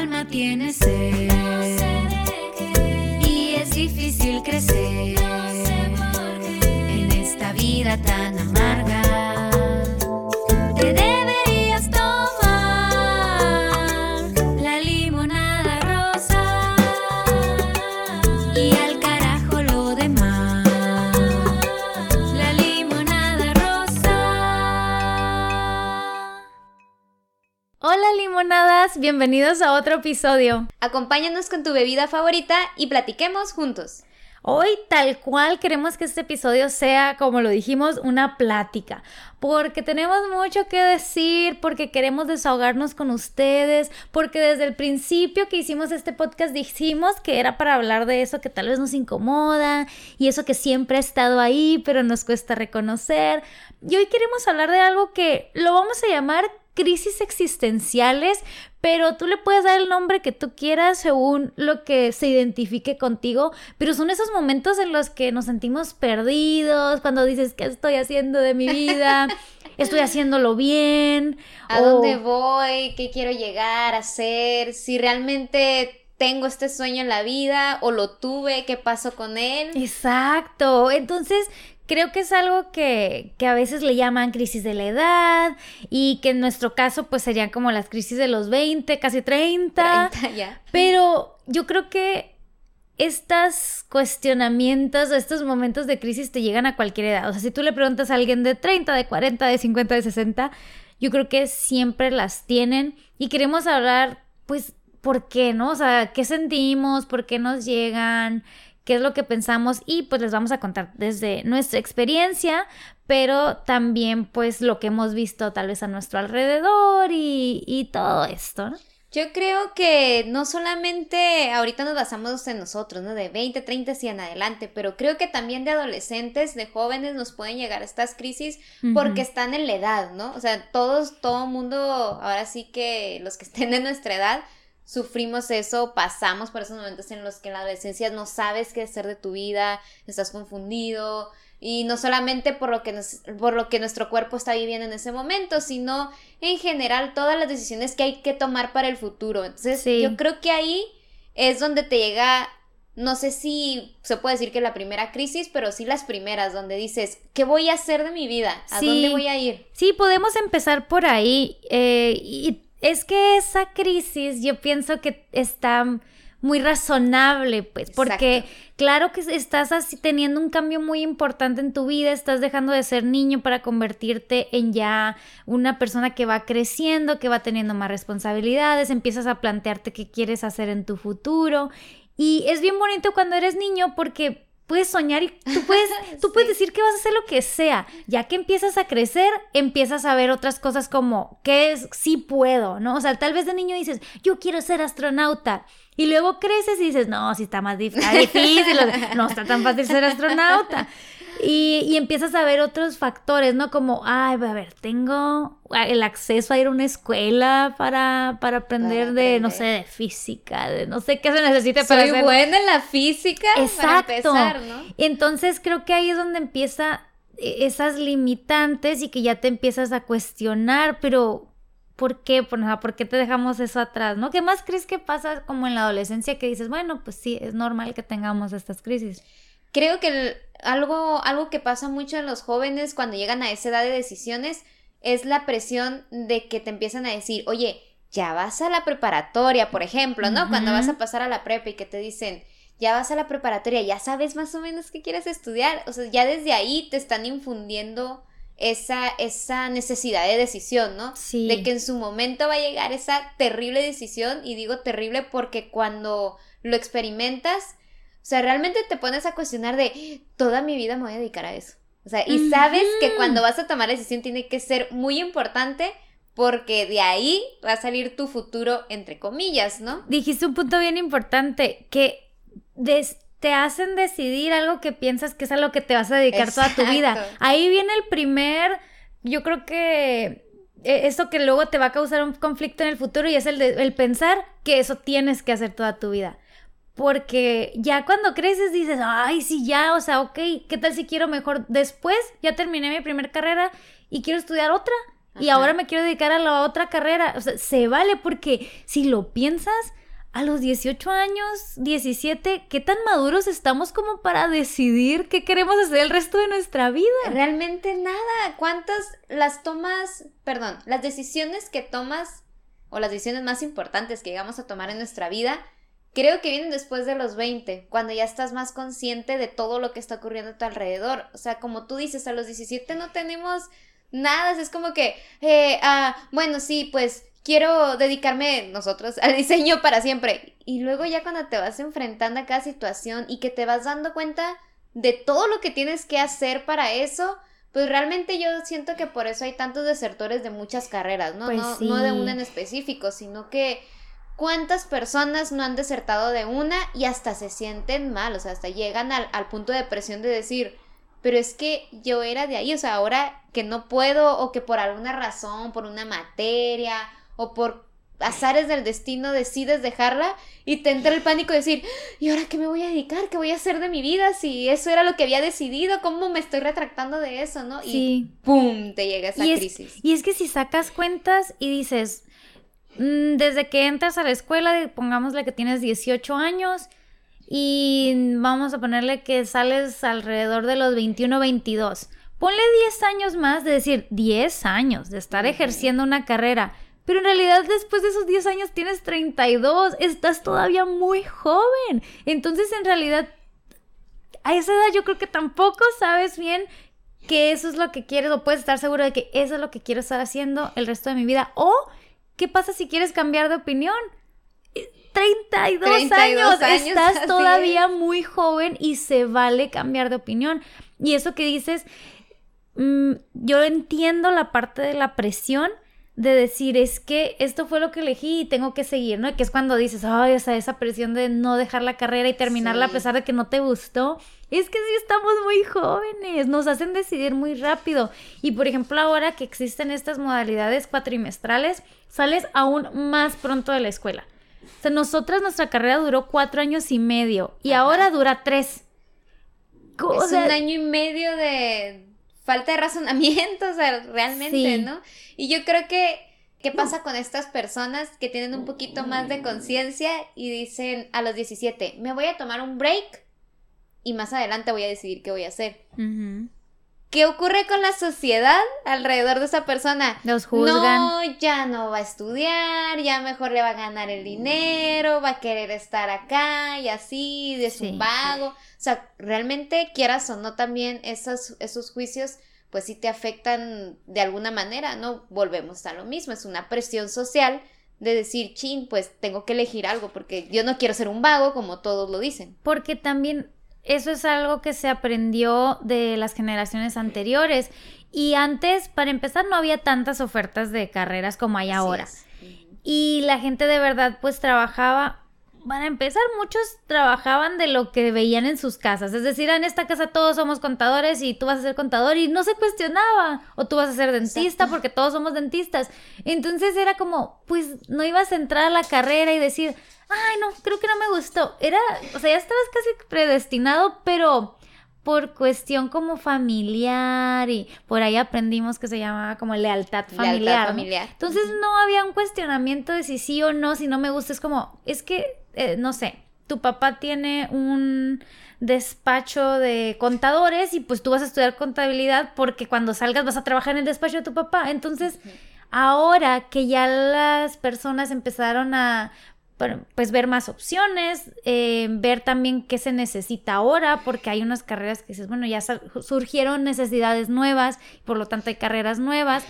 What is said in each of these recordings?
alma tiene sed. Y es difícil crecer en esta vida tan Bienvenidos a otro episodio. Acompáñanos con tu bebida favorita y platiquemos juntos. Hoy tal cual queremos que este episodio sea, como lo dijimos, una plática, porque tenemos mucho que decir, porque queremos desahogarnos con ustedes, porque desde el principio que hicimos este podcast dijimos que era para hablar de eso que tal vez nos incomoda y eso que siempre ha estado ahí, pero nos cuesta reconocer. Y hoy queremos hablar de algo que lo vamos a llamar crisis existenciales, pero tú le puedes dar el nombre que tú quieras según lo que se identifique contigo, pero son esos momentos en los que nos sentimos perdidos, cuando dices, ¿qué estoy haciendo de mi vida? ¿Estoy haciéndolo bien? ¿A O- dónde voy? ¿Qué quiero llegar a ser? Si realmente tengo este sueño en la vida o lo tuve, ¿qué pasó con él? Exacto. Entonces, creo que es algo que, que a veces le llaman crisis de la edad y que en nuestro caso pues serían como las crisis de los 20, casi 30. 30 ya. Pero yo creo que estos cuestionamientos, estos momentos de crisis te llegan a cualquier edad. O sea, si tú le preguntas a alguien de 30, de 40, de 50, de 60, yo creo que siempre las tienen y queremos hablar, pues, ¿por qué, no? O sea, ¿qué sentimos? ¿Por qué nos llegan? ¿Qué es lo que pensamos? Y pues les vamos a contar desde nuestra experiencia, pero también pues lo que hemos visto tal vez a nuestro alrededor y, y todo esto, ¿no? Yo creo que no solamente ahorita nos basamos en nosotros, ¿no? De 20, 30 y en adelante, pero creo que también de adolescentes, de jóvenes nos pueden llegar estas crisis porque están en la edad, ¿no? O sea, todos, todo mundo, ahora sí que los que estén de nuestra edad, sufrimos eso, pasamos por esos momentos en los que en la adolescencia no sabes qué hacer de tu vida, estás confundido, y no solamente por lo que nos- por lo que nuestro cuerpo está viviendo en ese momento, sino en general todas las decisiones que hay que tomar para el futuro. Entonces, Sí. yo creo que ahí es donde te llega no sé si se puede decir que la primera crisis, pero sí las primeras, donde dices, ¿qué voy a hacer de mi vida? ¿A Sí. dónde voy a ir? Sí, podemos empezar por ahí. eh, y es que esa crisis yo pienso que está muy razonable, pues, porque Exacto. claro que estás así teniendo un cambio muy importante en tu vida, estás dejando de ser niño para convertirte en ya una persona que va creciendo, que va teniendo más responsabilidades, empiezas a plantearte qué quieres hacer en tu futuro. Y es bien bonito cuando eres niño porque puedes soñar y tú puedes, tú puedes decir que vas a hacer lo que sea. Ya que empiezas a crecer, empiezas a ver otras cosas como que es sí puedo, ¿no? O sea, tal vez de niño dices, yo quiero ser astronauta. Y luego creces y dices, no, si está más difícil, no está tan fácil ser astronauta. Y, y empiezas a ver otros factores, ¿no? Como, ay, a ver, tengo el acceso a ir a una escuela para, para aprender Para de, no sé, de física, de no sé qué se necesita para Soy hacer. buena en la física Exacto. para empezar, ¿no? Entonces creo que ahí es donde empieza eh, esas limitantes y que ya te empiezas a cuestionar, pero ¿por qué? ¿por qué te dejamos eso atrás? ¿No? ¿Qué más crees que pasa como en la adolescencia que dices, bueno, pues sí, es normal que tengamos estas crisis? Creo que el- algo, algo que pasa mucho en los jóvenes cuando llegan a esa edad de decisiones es la presión de que te empiezan a decir, oye, ya vas a la preparatoria, por ejemplo, ¿no? Cuando vas a pasar a la prepa y que te dicen, ya vas a la preparatoria, ya sabes más o menos qué quieres estudiar. O sea, ya desde ahí te están infundiendo esa, esa necesidad de decisión, ¿no? Sí. De que en su momento va a llegar esa terrible decisión, y digo terrible porque cuando lo experimentas, o sea, realmente te pones a cuestionar de toda mi vida me voy a dedicar a eso. O sea, y sabes que cuando vas a tomar la decisión tiene que ser muy importante porque de ahí va a salir tu futuro, entre comillas, ¿no? Dijiste un punto bien importante, que des- te hacen decidir algo que piensas que es a lo que te vas a dedicar toda tu vida. Ahí viene el primer, yo creo que eh, eso que luego te va a causar un conflicto en el futuro y es el, de, el pensar que eso tienes que hacer toda tu vida. Porque ya cuando creces dices, ay, sí, ya, o sea, ok, ¿qué tal si quiero mejor después? Ya terminé mi primera carrera y quiero estudiar otra. y ahora me quiero dedicar a la otra carrera. O sea, se vale porque si lo piensas, a los 18 años, 17, ¿qué tan maduros estamos como para decidir qué queremos hacer el resto de nuestra vida? Realmente nada. ¿Cuántas las tomas, perdón, las decisiones que tomas o las decisiones más importantes que llegamos a tomar en nuestra vida, creo que vienen después de los 20, cuando ya estás más consciente de todo lo que está ocurriendo a tu alrededor. O sea, como tú dices, a los 17 no tenemos nada. Es como que, eh, ah, bueno, sí, pues quiero dedicarme nosotros al diseño para siempre. Y luego ya cuando te vas enfrentando a cada situación y que te vas dando cuenta de todo lo que tienes que hacer para eso, pues realmente yo siento que por eso hay tantos desertores de muchas carreras, ¿no? Pues no, no de una en específico, sino que cuántas personas no han desertado de una y hasta se sienten mal, o sea, hasta llegan al, al punto de depresión de decir, pero es que yo era de ahí, o sea, ahora que no puedo o que por alguna razón, por una materia o por azares del destino decides dejarla y te entra el pánico de decir, ¿y ahora qué me voy a dedicar? ¿Qué voy a hacer de mi vida? Si eso era lo que había decidido, ¿cómo me estoy retractando de eso, no? Y Sí. ¡pum! te llega esa Y es, crisis. y es que si sacas cuentas y dices, desde que entras a la escuela, pongámosle que tienes 18 años y vamos a ponerle que sales alrededor de los 21, 22. Ponle 10 años más de decir 10 años de estar ejerciendo una carrera. Pero en realidad después de esos 10 años tienes 32, estás todavía muy joven. Entonces en realidad a esa edad yo creo que tampoco sabes bien que eso es lo que quieres o puedes estar seguro de que eso es lo que quiero estar haciendo el resto de mi vida. O, ¿qué pasa si quieres cambiar de opinión? Eh, 32, 32 años, años, estás así todavía muy joven y se vale cambiar de opinión. Y eso que dices, mm, yo entiendo la parte de la presión de decir, es que esto fue lo que elegí y tengo que seguir, ¿no? Que es cuando dices, ay, o sea, esa presión de no dejar la carrera y terminarla Sí. a pesar de que no te gustó. Es que sí estamos muy jóvenes, nos hacen decidir muy rápido. Y por ejemplo, ahora que existen estas modalidades cuatrimestrales, sales aún más pronto de la escuela. O sea, nosotras nuestra carrera duró cuatro años y medio y Ajá. ahora dura tres. O es sea, un año y medio de falta de razonamiento, o sea, realmente, Sí. ¿no? Y yo creo que, ¿qué pasa con estas personas que tienen un poquito más de conciencia y dicen a los 17, me voy a tomar un break y más adelante voy a decidir qué voy a hacer? ¿Qué ocurre con la sociedad alrededor de esa persona? Los juzgan. No, ya no va a estudiar, ya mejor le va a ganar el dinero, va a querer estar acá y así, de su Sí. vago. O sea, realmente quieras o no también esos, esos juicios, pues sí te afectan de alguna manera, ¿no? Volvemos a lo mismo, es una presión social de decir, chin, pues tengo que elegir algo porque yo no quiero ser un vago como todos lo dicen. Porque también eso es algo que se aprendió de las generaciones anteriores. Y antes, para empezar, no había tantas ofertas de carreras como hay ahora. Y la gente de verdad pues trabajaba, para empezar, muchos trabajaban de lo que veían en sus casas. Es decir, "Ah, en esta casa todos somos contadores y tú vas a ser contador y no se cuestionaba. O tú vas a ser dentista Exacto. porque todos somos dentistas. Entonces era como, pues no ibas a entrar a la carrera y decir, ay no, creo que no me gustó. Era, o sea, ya estabas casi predestinado, pero por cuestión como familiar y por ahí aprendimos que se llamaba como lealtad Lealtad familiar. ¿no? familiar. Entonces no había un cuestionamiento de si sí o no, si no me gusta. Es como, es que, eh, no sé, tu papá tiene un despacho de contadores y pues tú vas a estudiar contabilidad porque cuando salgas vas a trabajar en el despacho de tu papá. Entonces, ahora que ya las personas empezaron a pues ver más opciones, eh, ver también qué se necesita ahora, porque hay unas carreras que dices, bueno, ya surgieron necesidades nuevas, por lo tanto hay carreras nuevas,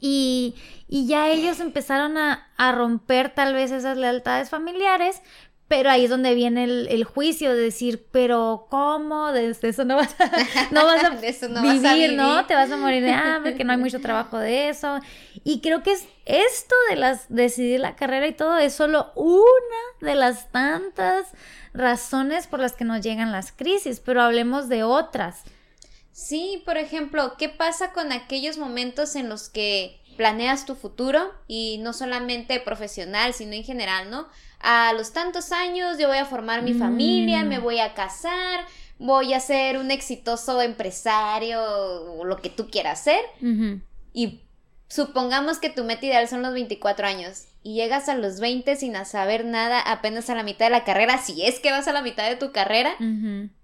y, y ya ellos empezaron a, a romper tal vez esas lealtades familiares, pero ahí es donde viene el, el juicio de decir, pero ¿cómo? De de eso no vas a, no vas a eso no vas vivir, ¿no? Te vas a morir de hambre, que no hay mucho trabajo de eso. Y creo que es esto de las decidir la carrera y todo es solo una de las tantas razones por las que nos llegan las crisis, pero hablemos de otras. Sí, por ejemplo, ¿qué pasa con aquellos momentos en los que planeas tu futuro y no solamente profesional, sino en general, ¿no? A los tantos años yo voy a formar mi Mm. familia, me voy a casar, voy a ser un exitoso empresario o lo que tú quieras ser y supongamos que tu meta ideal son los 24 años y llegas a los 20 sin saber nada, apenas a la mitad de la carrera, si es que vas a la mitad de tu carrera,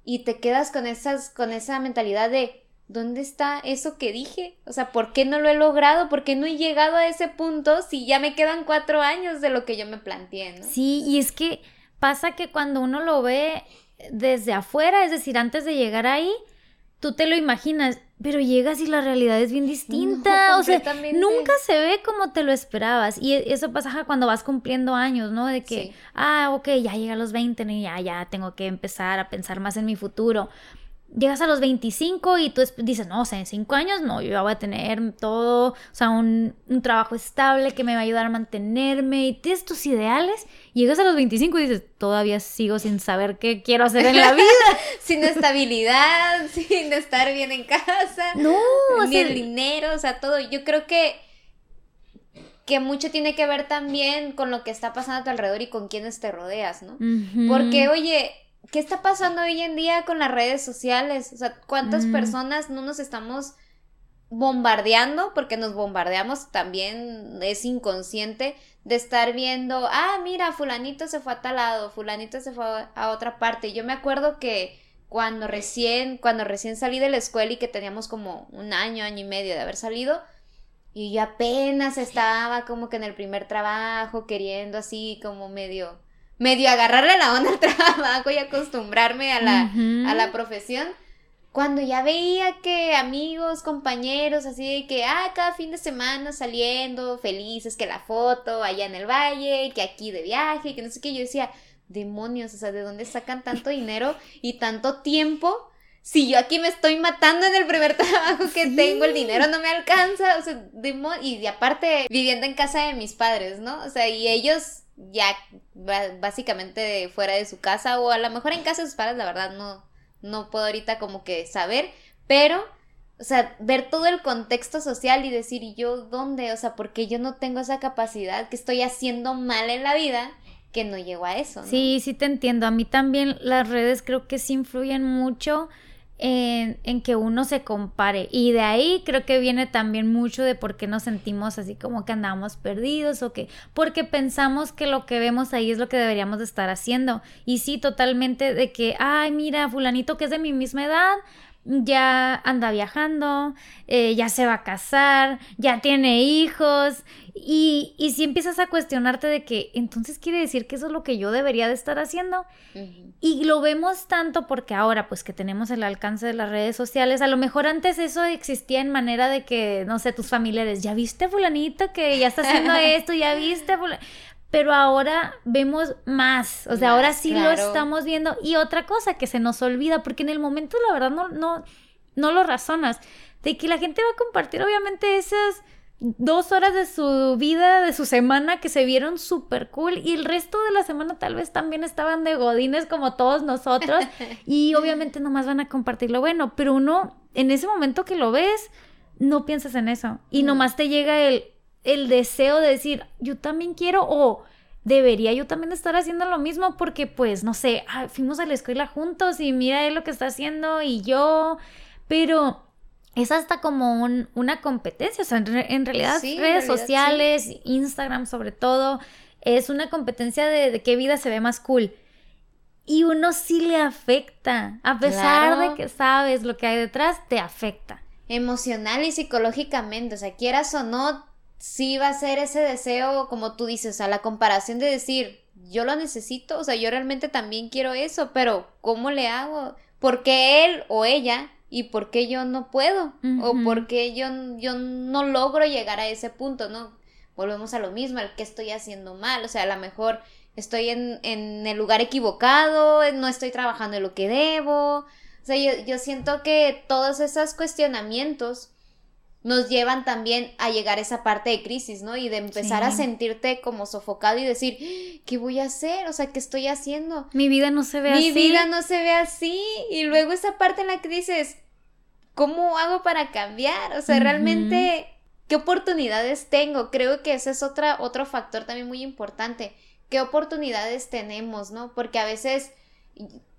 y te quedas con esas, con esa mentalidad de ¿dónde está eso que dije? O sea, ¿por qué no lo he logrado? ¿Por qué no he llegado a ese punto si ya me quedan cuatro años de lo que yo me planteé, ¿no? Sí, y es que pasa que cuando uno lo ve desde afuera, es decir, antes de llegar ahí, tú te lo imaginas, pero llegas y la realidad es bien distinta, No, o sea, nunca se ve como te lo esperabas. Y e- eso pasa cuando vas cumpliendo años, ¿no? De que, Sí. ah, ok, ya llega a los 20, ¿no? y ya, ya tengo que empezar a pensar más en mi futuro. Llegas a los 25 y tú es- dices, no, o sea, en 5 años no, yo ya voy a tener todo, o sea, un, un trabajo estable que me va a ayudar a mantenerme y tienes tus ideales. Llegas a los 25 y dices, todavía sigo sin saber qué quiero hacer en la vida. Sin estabilidad, sin estar bien en casa, No, ni sea, el dinero, o sea, todo. Yo creo que que mucho tiene que ver también con lo que está pasando a tu alrededor y con quienes te rodeas, ¿no? Porque, oye, ¿qué está pasando hoy en día con las redes sociales? O sea, ¿cuántas Mm. personas no nos estamos bombardeando? Porque nos bombardeamos también, es inconsciente, de estar viendo, ah, mira, fulanito se fue a tal lado, fulanito se fue a otra parte. Yo me acuerdo que cuando recién, cuando recién salí de la escuela y que teníamos como un año, año y medio de haber salido, y yo apenas estaba como que en el primer trabajo, queriendo así como medio, medio agarrarle la onda al trabajo y acostumbrarme a la, a la profesión. Cuando ya veía que amigos, compañeros, así de que, ah, cada fin de semana saliendo, felices, que la foto allá en el valle, que aquí de viaje, que no sé qué, yo decía, demonios, o sea, ¿de dónde sacan tanto dinero y tanto tiempo? Si yo aquí me estoy matando en el primer trabajo que Sí. tengo, el dinero no me alcanza, o sea, demo- y aparte viviendo en casa de mis padres, ¿no? O sea, y ellos ya básicamente fuera de su casa o a lo mejor en casa de sus padres, la verdad no, no puedo ahorita como que saber, pero, o sea, ver todo el contexto social y decir, ¿y yo dónde? O sea, porque yo no tengo esa capacidad, que estoy haciendo mal en la vida, que no llego a eso, ¿no? Sí, sí te entiendo. A mí también las redes creo que sí influyen mucho en, en que uno se compare. Y de ahí creo que viene también mucho de por qué nos sentimos así como que andamos perdidos o que porque pensamos que lo que vemos ahí es lo que deberíamos de estar haciendo. Y sí, totalmente de que, ay, mira, fulanito que es de mi misma edad. Ya anda viajando, eh, ya se va a casar, ya tiene hijos, y, y si empiezas a cuestionarte de que entonces quiere decir que eso es lo que yo debería de estar haciendo. Y lo vemos tanto porque ahora pues que tenemos el alcance de las redes sociales, a lo mejor antes eso existía en manera de que, no sé, tus familiares, ya viste fulanito que ya está haciendo esto, ya viste fula-?" Pero ahora vemos más, o sea, ahora sí lo estamos viendo. Y otra cosa que se nos olvida, porque en el momento la verdad no, no, no lo razonas, de que la gente va a compartir obviamente esas dos horas de su vida, de su semana que se vieron súper cool y el resto de la semana tal vez también estaban de godines como todos nosotros y obviamente nomás van a compartir lo bueno, pero uno en ese momento que lo ves no piensas en eso y No. nomás te llega el, el deseo de decir yo también quiero o debería yo también estar haciendo lo mismo porque pues no sé, ah, fuimos a la escuela juntos y mira él lo que está haciendo y yo, pero es hasta como un- una competencia, o sea, en, re- en realidad Sí, en redes sí. sociales, Instagram sobre todo, es una competencia de, de qué vida se ve más cool. Y uno sí le afecta, a pesar Claro. de que sabes lo que hay detrás, te afecta. emocional y psicológicamente, o sea, quieras o no, sí va a ser ese deseo, como tú dices, o sea, la comparación de decir, yo lo necesito, o sea, yo realmente también quiero eso, pero ¿cómo le hago? ¿Por qué él o ella? ¿Y por qué yo no puedo? ¿O por qué yo, yo no logro llegar a ese punto, no? Volvemos a lo mismo, el que estoy haciendo mal, o sea, a lo mejor estoy en, en el lugar equivocado, no estoy trabajando en lo que debo, o sea, yo, yo siento que todos esos cuestionamientos nos llevan también a llegar a esa parte de crisis, ¿no? Y de empezar a sentirte como sofocado y decir, "¡Ah! ¿qué voy a hacer? O sea, ¿qué estoy haciendo? Mi vida no se ve Mi así. vida no se ve así. Y luego esa parte en la que dices, ¿cómo hago para cambiar? O sea, realmente, ¿qué oportunidades tengo? Creo que ese es otra, otro factor también muy importante. ¿Qué oportunidades tenemos, no? Porque a veces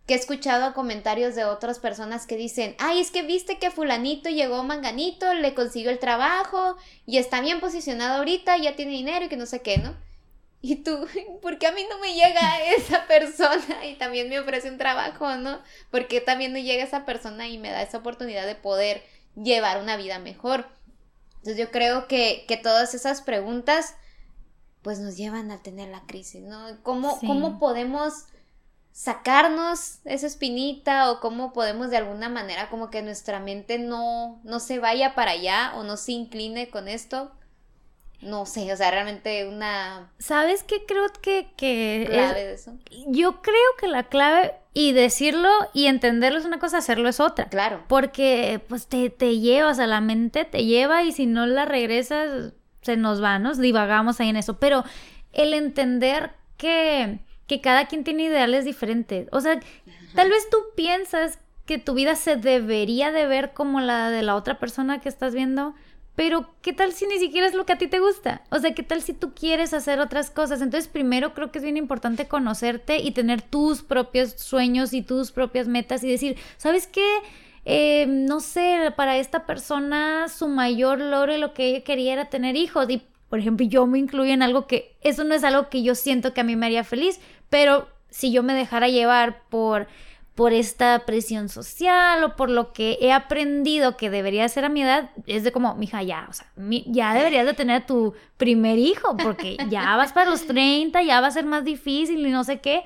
que he escuchado comentarios de otras personas que dicen, ay, es que viste que fulanito llegó manganito, le consiguió el trabajo y está bien posicionado ahorita, ya tiene dinero y que no sé qué, ¿no? Y tú, ¿por qué a mí no me llega esa persona y también me ofrece un trabajo, ¿no? ¿Por qué también no llega esa persona y me da esa oportunidad de poder llevar una vida mejor? Entonces yo creo que, que todas esas preguntas pues nos llevan a tener la crisis, ¿no? ¿Cómo, Sí. ¿Cómo podemos sacarnos esa espinita o cómo podemos de alguna manera como que nuestra mente no, no se vaya para allá o no se incline con esto? No sé, o sea, realmente una ¿Sabes qué creo que, que es- clave de eso. Yo creo que la clave, y decirlo y entenderlo es una cosa, hacerlo es otra. Claro. Porque pues te, te llevas a la mente, te lleva y si no la regresas, se nos va, nos divagamos ahí en eso. Pero el entender que, que cada quien tiene ideales diferentes. O sea, tal vez tú piensas que tu vida se debería de ver como la de la otra persona que estás viendo. Pero, ¿qué tal si ni siquiera es lo que a ti te gusta? O sea, ¿qué tal si tú quieres hacer otras cosas? Entonces, primero creo que es bien importante conocerte y tener tus propios sueños y tus propias metas y decir, ¿sabes qué? Eh, no sé, para esta persona su mayor logro y lo que ella quería era tener hijos. Y, por ejemplo, yo me incluyo en algo que, eso no es algo que yo siento que a mí me haría feliz, pero si yo me dejara llevar por por esta presión social o por lo que he aprendido que debería ser a mi edad, es de como, mija, ya, o sea, ya deberías de tener tu primer hijo, porque ya vas para los 30, ya va a ser más difícil y no sé qué.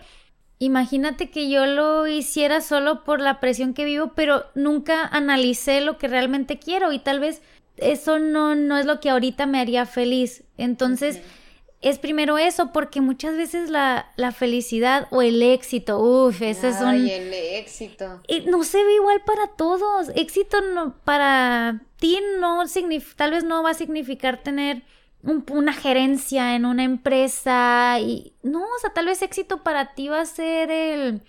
Imagínate que yo lo hiciera solo por la presión que vivo, pero nunca analicé lo que realmente quiero y tal vez eso no, no es lo que ahorita me haría feliz. Entonces, es primero eso, porque muchas veces la, la felicidad o el éxito, uff, ese es un... Ay, el éxito. no se ve igual para todos. Éxito no, para ti no significa, tal vez no va a significar tener un- una gerencia en una empresa y no, o sea, tal vez éxito para ti va a ser el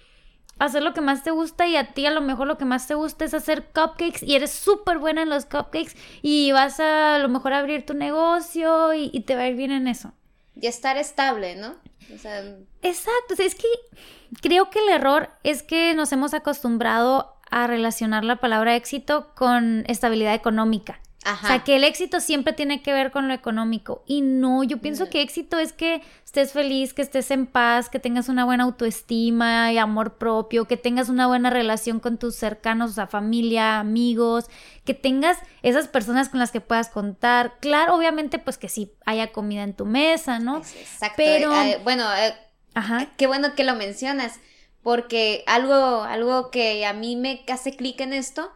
hacer lo que más te gusta y a ti a lo mejor lo que más te gusta es hacer cupcakes y eres súper buena en los cupcakes y vas a, a lo mejor abrir tu negocio y, y te va a ir bien en eso. Y estar estable, ¿no? O sea, Exacto, o sea, es que creo que el error es que nos hemos acostumbrado a relacionar la palabra éxito con estabilidad económica. Ajá. O sea, que el éxito siempre tiene que ver con lo económico. Y no, yo pienso Mm. que éxito es que estés feliz, que estés en paz, que tengas una buena autoestima y amor propio, que tengas una buena relación con tus cercanos, o sea, familia, amigos, que tengas esas personas con las que puedas contar. Claro, obviamente, pues que sí haya comida en tu mesa, ¿no? Exacto. Pero- Eh, bueno, eh, Ajá. qué bueno que lo mencionas, porque algo, algo que a mí me hace clic en esto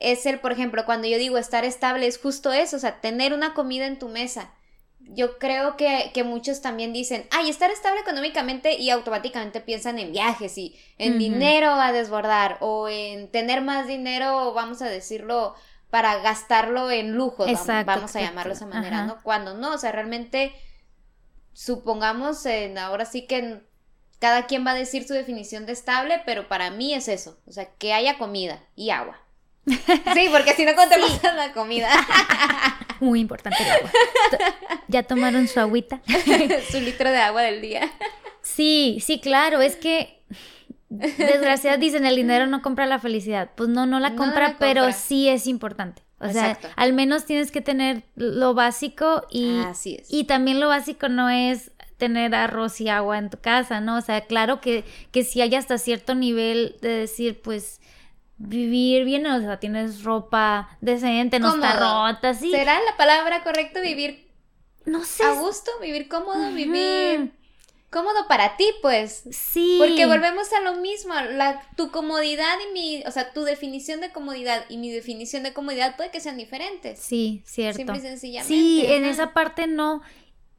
es el, por ejemplo, cuando yo digo estar estable, es justo eso, o sea, tener una comida en tu mesa. Yo creo que, que muchos también dicen, ay, estar estable económicamente y automáticamente piensan en viajes y en dinero a desbordar o en tener más dinero, vamos a decirlo, para gastarlo en lujos, Exacto, vamos a llamarlo de esa manera, Ajá. ¿no? Cuando no, o sea, realmente supongamos, en, ahora sí que cada quien va a decir su definición de estable, pero para mí es eso, o sea, que haya comida y agua. Sí, porque si no contemos la comida, Muy importante el agua. ¿Ya tomaron su agüita? su litro de agua del día. Sí, sí, claro, es que desgraciadamente dicen el dinero no compra la felicidad. Pues no, no la No compra, la pero compra. sí es importante. O sea, Exacto. al menos tienes que tener lo básico y, Así es. y también lo básico no es tener arroz y agua en tu casa, ¿no? O sea, claro que, que si hay hasta cierto nivel de decir, pues, vivir bien, o sea, tienes ropa decente, no está rota, sí. ¿Será la palabra correcta vivir No sé. a gusto, vivir cómodo, vivir cómodo para ti, pues? Sí. Porque volvemos a lo mismo, la, tu comodidad y mi, o sea, tu definición de comodidad y mi definición de comodidad puede que sean diferentes. Sí, cierto. Simple y sencillamente. Sí, en esa parte no,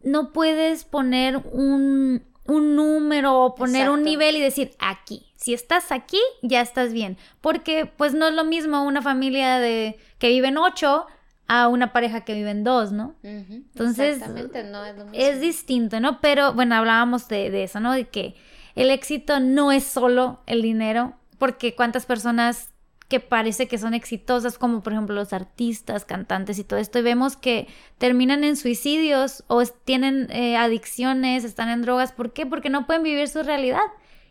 no puedes poner un, un número o poner un nivel y decir aquí. Si estás aquí, ya estás bien. Porque pues no es lo mismo una familia de que viven ocho a una pareja que viven dos, ¿no? Entonces, Exactamente, no es lo mismo. Es distinto, ¿no? Pero bueno, hablábamos de, de eso, ¿no? De que el éxito no es solo el dinero, porque cuántas personas que parece que son exitosas, como por ejemplo los artistas, cantantes y todo esto, y vemos que terminan en suicidios o tienen eh, adicciones, están en drogas. ¿Por qué? Porque no pueden vivir su realidad.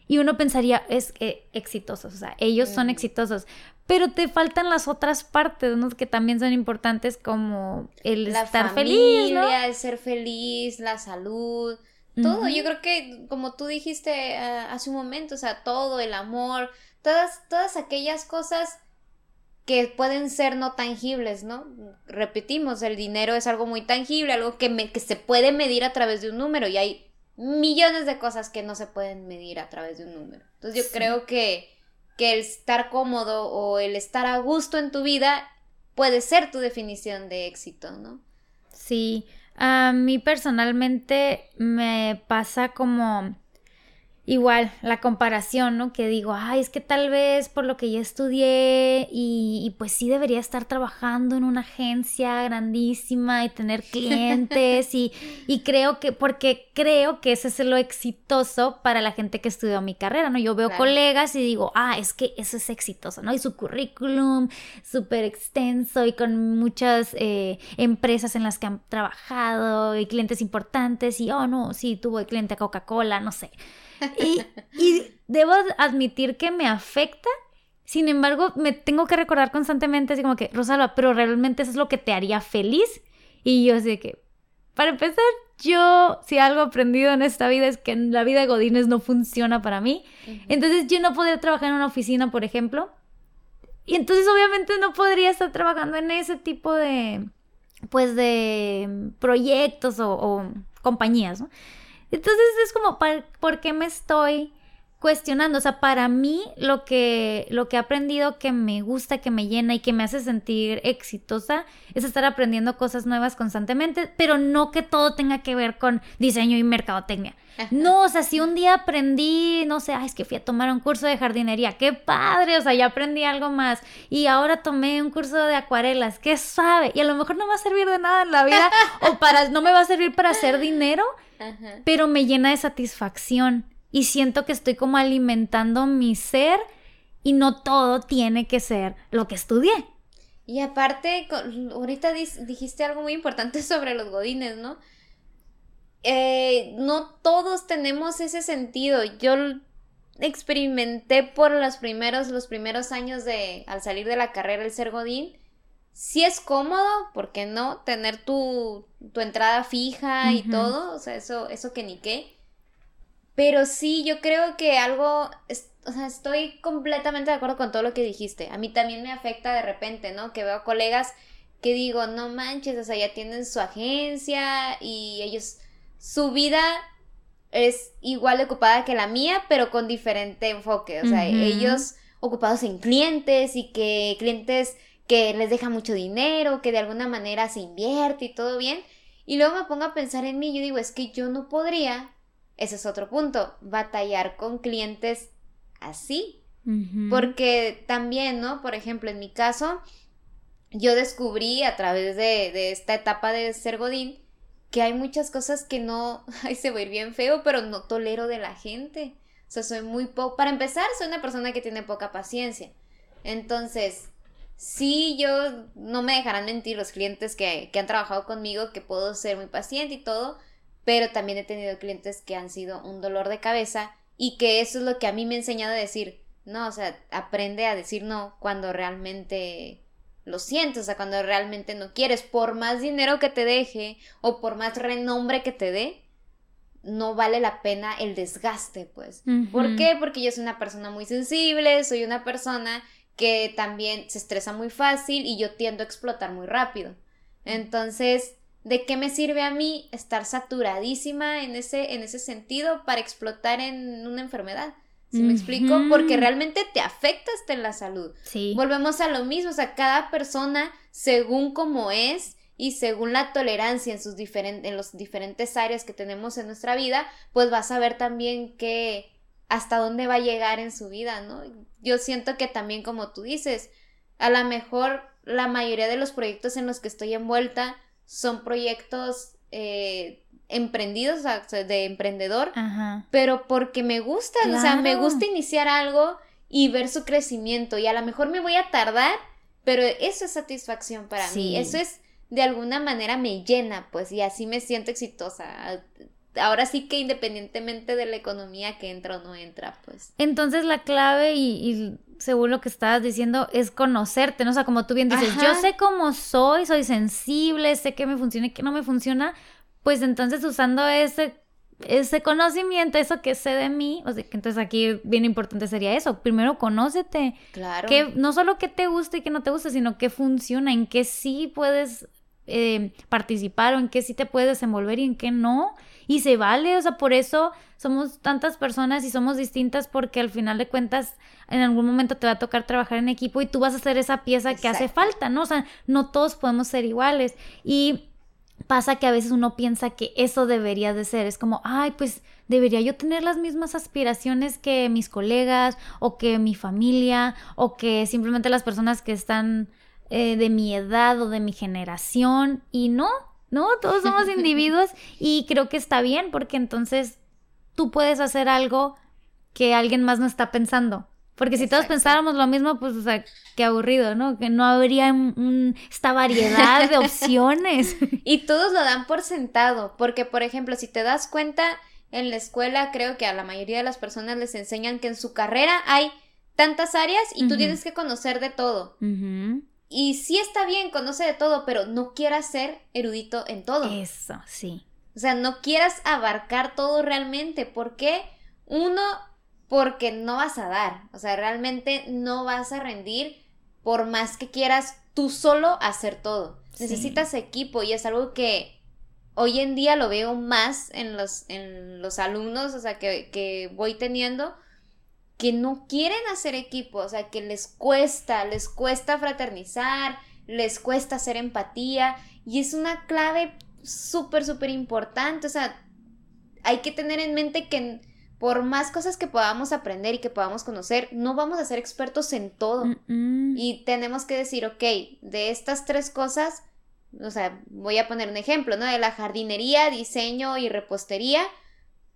Y uno pensaría, es que exitosos, o sea, ellos son exitosos, pero te faltan las otras partes, ¿no? Que también son importantes como el La estar familia, feliz, ¿no? el ser feliz, la salud, todo. Yo creo que, como tú dijiste ah, hace un momento, o sea, todo, el amor, todas, todas aquellas cosas que pueden ser no tangibles, ¿no? Repetimos, el dinero es algo muy tangible, algo que, me- que se puede medir a través de un número y hay millones de cosas que no se pueden medir a través de un número. Entonces yo Sí. creo que, que el estar cómodo o el estar a gusto en tu vida puede ser tu definición de éxito, ¿no? Sí, a mí personalmente me pasa como igual la comparación, ¿no? Que digo, ay, es que tal vez por lo que ya estudié y, y pues sí debería estar trabajando en una agencia grandísima y tener clientes y, y creo que, porque creo que ese es lo exitoso para la gente que estudió mi carrera, ¿no? Yo veo Claro. colegas y digo, ah, es que eso es exitoso, ¿no? Y su currículum súper extenso y con muchas eh, empresas en las que han trabajado y clientes importantes y, oh, no, sí, tuvo de cliente a Coca-Cola, no sé. Y, y debo admitir que me afecta. Sin embargo, me tengo que recordar constantemente así como que, Rosalba, pero realmente eso es lo que te haría feliz. Y yo sé que, para empezar, yo, si algo he aprendido en esta vida es que en la vida de Godines no funciona para mí. Entonces yo no podría trabajar en una oficina, por ejemplo. Y entonces obviamente no podría estar trabajando en ese tipo de, pues, de proyectos o, o compañías, ¿no? Entonces es como, ¿par- ¿por qué me estoy cuestionando? O sea, para mí lo que, lo que he aprendido que me gusta, que me llena y que me hace sentir exitosa es estar aprendiendo cosas nuevas constantemente, pero no que todo tenga que ver con diseño y mercadotecnia. No, o sea, si un día aprendí, no sé, ay, es que fui a tomar un curso de jardinería, qué padre, o sea, ya aprendí algo más. Y ahora tomé un curso de acuarelas, qué suave. Y a lo mejor no va a servir de nada en la vida, o para, no me va a servir para hacer dinero, Ajá. pero me llena de satisfacción. Y siento que estoy como alimentando mi ser y no todo tiene que ser lo que estudié. Y aparte, con- ahorita dijiste algo muy importante sobre los godines, ¿no? Eh, no todos tenemos ese sentido. Yo experimenté por los primeros, los primeros años de, al salir de la carrera, el ser godín. Sí es cómodo, ¿por qué no? Tener tu, tu entrada fija y todo, o sea, eso, eso que ni qué. Pero sí, yo creo que algo, es- o sea, estoy completamente de acuerdo con todo lo que dijiste. A mí también me afecta de repente, ¿no? Que veo colegas que digo, no manches, o sea, ya tienen su agencia y ellos, su vida es igual de ocupada que la mía, pero con diferente enfoque. O sea, ellos ocupados en clientes y que clientes que les deja mucho dinero, que de alguna manera se invierte y todo bien. Y luego me pongo a pensar en mí, yo digo, es que yo no podría, ese es otro punto, batallar con clientes así. Porque también, ¿no? Por ejemplo, en mi caso, yo descubrí a través de, de esta etapa de ser Godín que hay muchas cosas que no, ay, se va a ir bien feo, pero no tolero de la gente. O sea, soy muy poco, para empezar, soy una persona que tiene poca paciencia. Entonces, sí, yo no me dejarán mentir los clientes que, que han trabajado conmigo, que puedo ser muy paciente y todo, pero también he tenido clientes que han sido un dolor de cabeza y que eso es lo que a mí me ha enseñado a decir, no, o sea, aprende a decir no cuando realmente lo sientes, o sea, cuando realmente no quieres, por más dinero que te deje o por más renombre que te dé, no vale la pena el desgaste, pues. ¿Por qué? Porque yo soy una persona muy sensible, soy una persona que también se estresa muy fácil y yo tiendo a explotar muy rápido. Entonces, ¿de qué me sirve a mí estar saturadísima en ese, en ese sentido para explotar en una enfermedad? ¿Sí me explico? Porque realmente te afecta hasta en la salud. Sí. Volvemos a lo mismo, o sea, cada persona, según como es y según la tolerancia en sus diferentes, en los diferentes áreas que tenemos en nuestra vida, pues vas a ver también que hasta dónde va a llegar en su vida, ¿no? Yo siento que también como tú dices, a lo mejor la mayoría de los proyectos en los que estoy envuelta son proyectos eh, emprendidos, o sea, de emprendedor, Ajá. pero porque me gusta, o sea, me gusta iniciar algo y ver su crecimiento y a lo mejor me voy a tardar, pero eso es satisfacción para Sí. mí, eso es de alguna manera me llena, pues, y así me siento exitosa. Ahora sí que independientemente de la economía que entra o no entra, pues. Entonces la clave y, y según lo que estabas diciendo es conocerte, ¿no? O sea, como tú bien dices, Ajá. yo sé cómo soy, soy sensible, sé qué me funciona y qué no me funciona, pues entonces usando ese ese conocimiento, eso que sé de mí, o sea, que entonces aquí bien importante sería eso, primero conócete, Claro. que no solo qué te gusta y qué no te gusta, sino qué funciona, en qué sí puedes eh, participar o en qué sí te puedes desenvolver y en qué no. Y se vale, o sea, por eso somos tantas personas y somos distintas porque al final de cuentas en algún momento te va a tocar trabajar en equipo y tú vas a ser esa pieza que hace falta, ¿no? O sea, no todos podemos ser iguales. Y pasa que a veces uno piensa que eso debería de ser. Es como, ay, pues debería yo tener las mismas aspiraciones que mis colegas o que mi familia o que simplemente las personas que están eh, de mi edad o de mi generación. Y no, no, todos somos individuos y creo que está bien porque entonces tú puedes hacer algo que alguien más no está pensando. Porque si todos pensáramos lo mismo, pues, o sea, qué aburrido, ¿no? Que no habría un- un- esta variedad de opciones. Y todos lo dan por sentado, porque por ejemplo, si te das cuenta, en la escuela creo que a la mayoría de las personas les enseñan que en su carrera hay tantas áreas y tú tienes que conocer de todo. Y sí está bien, conoce de todo, pero no quieras ser erudito en todo. Eso, sí. O sea, no quieras abarcar todo realmente. ¿Por qué? Uno, porque no vas a dar. O sea, realmente no vas a rendir por más que quieras tú solo hacer todo. Sí. Necesitas equipo y es algo que hoy en día lo veo más en los, en los alumnos, o sea, que, que voy teniendo, que no quieren hacer equipo, o sea, que les cuesta, les cuesta fraternizar, les cuesta hacer empatía y es una clave súper, súper importante, o sea, hay que tener en mente que por más cosas que podamos aprender y que podamos conocer, no vamos a ser expertos en todo. Y tenemos que decir, ok, de estas tres cosas, o sea, voy a poner un ejemplo, ¿no? De la jardinería, diseño y repostería,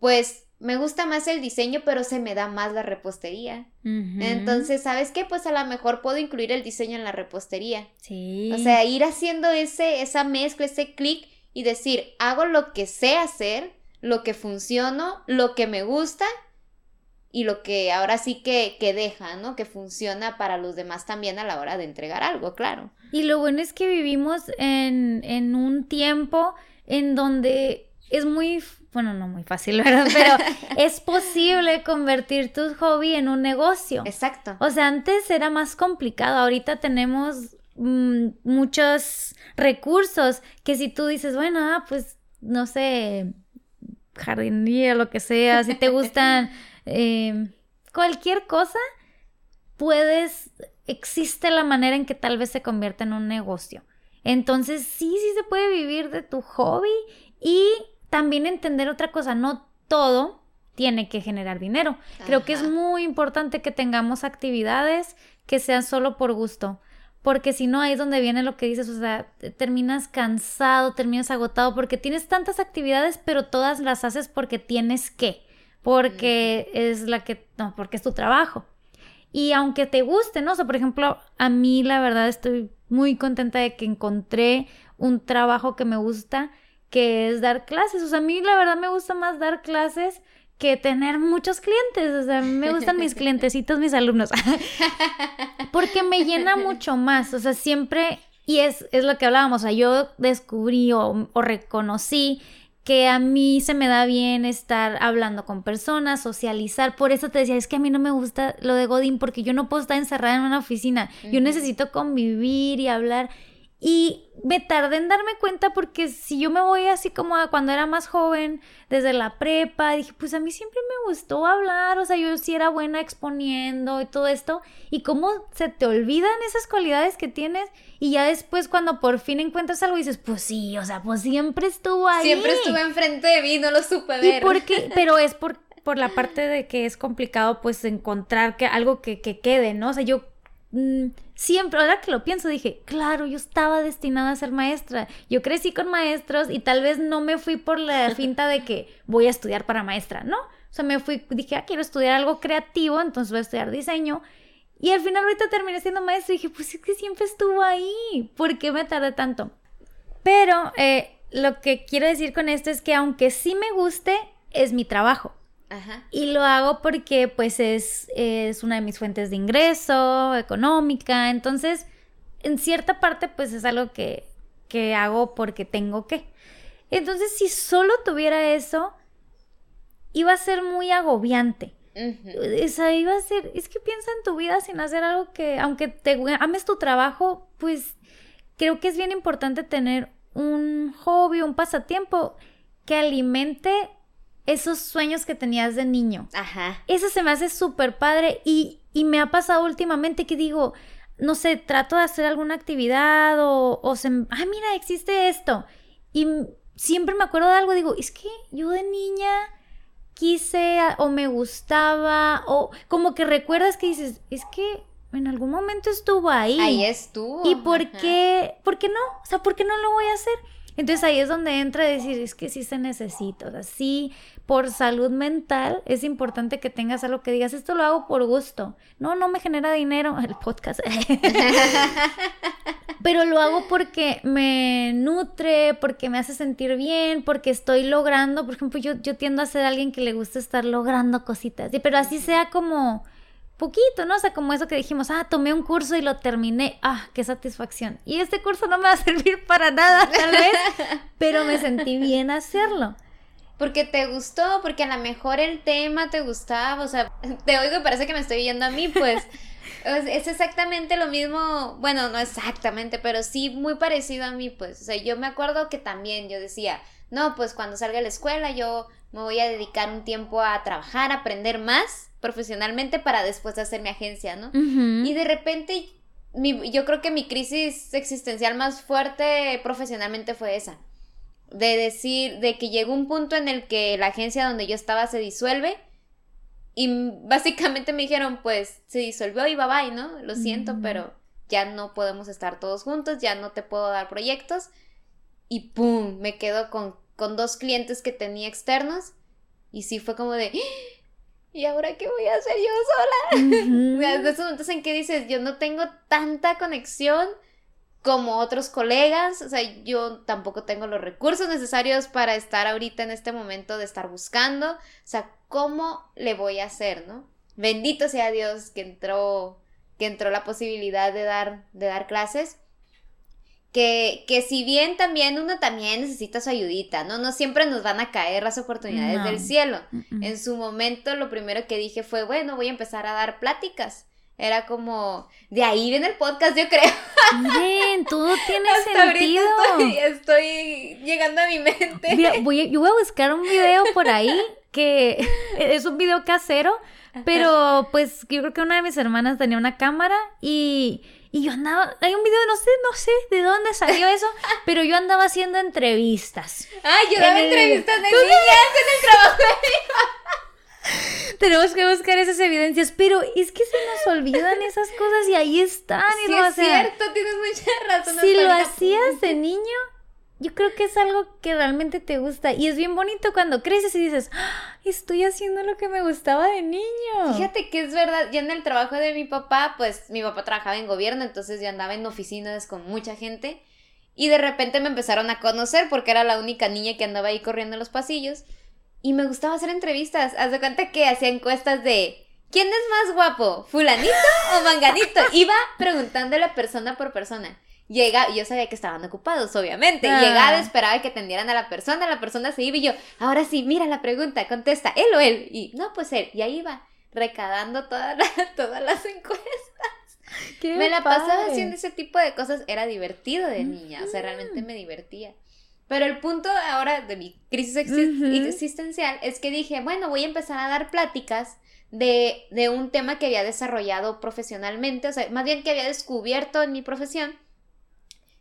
pues me gusta más el diseño, pero se me da más la repostería. Entonces, ¿sabes qué? Pues a lo mejor puedo incluir el diseño en la repostería. Sí. O sea, ir haciendo ese, esa mezcla, ese clic y decir, hago lo que sé hacer, lo que funciono, lo que me gusta y lo que ahora sí que, que deja, ¿no? Que funciona para los demás también a la hora de entregar algo, claro. Y lo bueno es que vivimos en, en un tiempo en donde es muy, bueno, no muy fácil, ¿verdad? Pero es posible convertir tu hobby en un negocio. Exacto. O sea, antes era más complicado, ahorita tenemos mm, muchos recursos que si tú dices, bueno, ah, pues no sé, jardinería, lo que sea, si te gustan eh, cualquier cosa, puedes, existe la manera en que tal vez se convierta en un negocio. Entonces, sí, sí se puede vivir de tu hobby y también entender otra cosa, no todo tiene que generar dinero. Creo que es muy importante que tengamos actividades que sean solo por gusto. Porque si no, ahí es donde viene lo que dices, o sea, te- terminas cansado, terminas agotado, porque tienes tantas actividades, pero todas las haces porque tienes que, porque es la que, no, porque es tu trabajo. Y aunque te guste, ¿no? O sea, por ejemplo, a mí la verdad estoy muy contenta de que encontré un trabajo que me gusta, que es dar clases. O sea, a mí la verdad me gusta más dar clases que tener muchos clientes. O sea, me gustan mis clientecitos, mis alumnos. Porque me llena mucho más. O sea, siempre, y es, es lo que hablábamos, o sea, yo descubrí o, o reconocí que a mí se me da bien estar hablando con personas, socializar. Por eso te decía, es que a mí no me gusta lo de Godín porque yo no puedo estar encerrada en una oficina. Yo necesito convivir y hablar. Y me tardé en darme cuenta porque si yo me voy así como a cuando era más joven, desde la prepa, dije, pues a mí siempre me gustó hablar, o sea, yo sí era buena exponiendo y todo esto, y cómo se te olvidan esas cualidades que tienes y ya después cuando por fin encuentras algo dices, pues sí, o sea, pues siempre estuvo ahí. Siempre estuve enfrente de mí, no lo supe ¿Y ver. por qué? Pero es por, por la parte de que es complicado pues encontrar que algo que, que quede, ¿no? O sea, yo mm, siempre, ahora que lo pienso, dije, claro, yo estaba destinada a ser maestra. Yo crecí con maestros y tal vez no me fui por la finta de que voy a estudiar para maestra, ¿no? O sea, me fui, dije, ah, quiero estudiar algo creativo, entonces voy a estudiar diseño. Y al final ahorita terminé siendo maestra y dije, pues es que siempre estuvo ahí. ¿Por qué me tardé tanto? Pero eh, lo que quiero decir con esto es que aunque sí me guste, es mi trabajo. Ajá. Y lo hago porque pues es, es una de mis fuentes de ingreso, económica. Entonces, en cierta parte pues es algo que, que hago porque tengo que. Entonces, si solo tuviera eso, iba a ser muy agobiante. Ujú. O sea, iba a ser, es que piensa en tu vida sin hacer algo que, aunque te ames tu trabajo, pues creo que es bien importante tener un hobby, un pasatiempo que alimente esos sueños que tenías de niño. Ajá. Eso se me hace súper padre y, y me ha pasado últimamente que digo, no sé, trato de hacer alguna actividad o, o se, ah, mira, existe esto. Y siempre me acuerdo de algo, digo, es que yo de niña quise o me gustaba o como que recuerdas que dices, es que en algún momento estuvo ahí. Ahí estuvo. ¿Y por ajá. qué? ¿Por qué no? O sea, ¿por qué no lo voy a hacer? Entonces ahí es donde entra a decir, es que sí se necesita, o sea, sí, por salud mental es importante que tengas algo que digas, esto lo hago por gusto. No, no me genera dinero el podcast. Pero lo hago porque me nutre, porque me hace sentir bien, porque estoy logrando, por ejemplo, yo, yo tiendo a ser alguien que le gusta estar logrando cositas, pero así sea como poquito, ¿no? O sea, como eso que dijimos, ah, tomé un curso y lo terminé, ah, qué satisfacción. Y este curso no me va a servir para nada, tal vez, pero me sentí bien hacerlo. Porque te gustó, porque a lo mejor el tema te gustaba, o sea, te oigo y parece que me estoy yendo a mí, pues. Es exactamente lo mismo, bueno, no exactamente, pero sí muy parecido a mí, pues. O sea, yo me acuerdo que también yo decía, no, pues cuando salga de la escuela yo me voy a dedicar un tiempo a trabajar, a aprender más profesionalmente para después hacer mi agencia, ¿no? Y de repente, mi- yo creo que mi crisis existencial más fuerte profesionalmente fue esa. De decir, de que llegó un punto en el que la agencia donde yo estaba se disuelve. Y básicamente me dijeron, pues se disolvió y bye bye, ¿no? Lo siento, Mm. pero ya no podemos estar todos juntos, ya no te puedo dar proyectos. Y pum, me quedo con, con dos clientes que tenía externos. Y sí fue como de, "¡Ah! ¿y ahora qué voy a hacer yo sola? O sea, de esos momentos en que dices, yo no tengo tanta conexión como otros colegas, o sea, yo tampoco tengo los recursos necesarios para estar ahorita en este momento de estar buscando, o sea, ¿cómo le voy a hacer, no? Bendito sea Dios que entró que entró la posibilidad de dar de dar clases. Que, que si bien también uno también necesita su ayudita, ¿no? No siempre nos van a caer las oportunidades No. del cielo. En su momento lo primero que dije fue, bueno, voy a empezar a dar pláticas. Era como, de ahí viene el podcast, yo creo. Miren, todo tiene Hasta ahorita sentido. estoy, estoy llegando a mi mente. Mira, voy a- yo voy a buscar un video por ahí que es un video casero, pero pues yo creo que una de mis hermanas tenía una cámara y, y yo andaba, hay un video, no sé, no sé de dónde salió eso, pero yo andaba haciendo entrevistas. Ay, yo daba entrevistas de niñas en el trabajo. Tenemos que buscar esas evidencias, pero es que se nos olvidan esas cosas y ahí están. y Sí, es cierto, tienes mucha razón. si lo hacías de niño, yo creo que es algo que realmente te gusta. Y es bien bonito cuando creces y dices, "Ah, estoy haciendo lo que me gustaba de niño. Fíjate que es verdad, yo en el trabajo de mi papá, pues mi papá trabajaba en gobierno, entonces yo andaba en oficinas con mucha gente y de repente me empezaron a conocer porque era la única niña que andaba ahí corriendo en los pasillos y me gustaba hacer entrevistas. Haz de cuenta que hacía encuestas de ¿quién es más guapo? ¿Fulanito o Manganito? Iba preguntándole persona por persona. Llega, yo sabía que estaban ocupados, obviamente. Ah. Llegaba, esperaba que atendieran a la persona, la persona se iba y yo, ahora sí, mira la pregunta, contesta, él o él. Y no, pues él. Y ahí iba, recadando todas las, todas las encuestas. Qué Me la pasaba haciendo ese tipo de cosas, era divertido de niña, o sea, realmente me divertía. Pero el punto ahora de mi crisis existencial es que dije, bueno, voy a empezar a dar pláticas de, de un tema que había desarrollado profesionalmente, o sea, más bien que había descubierto en mi profesión,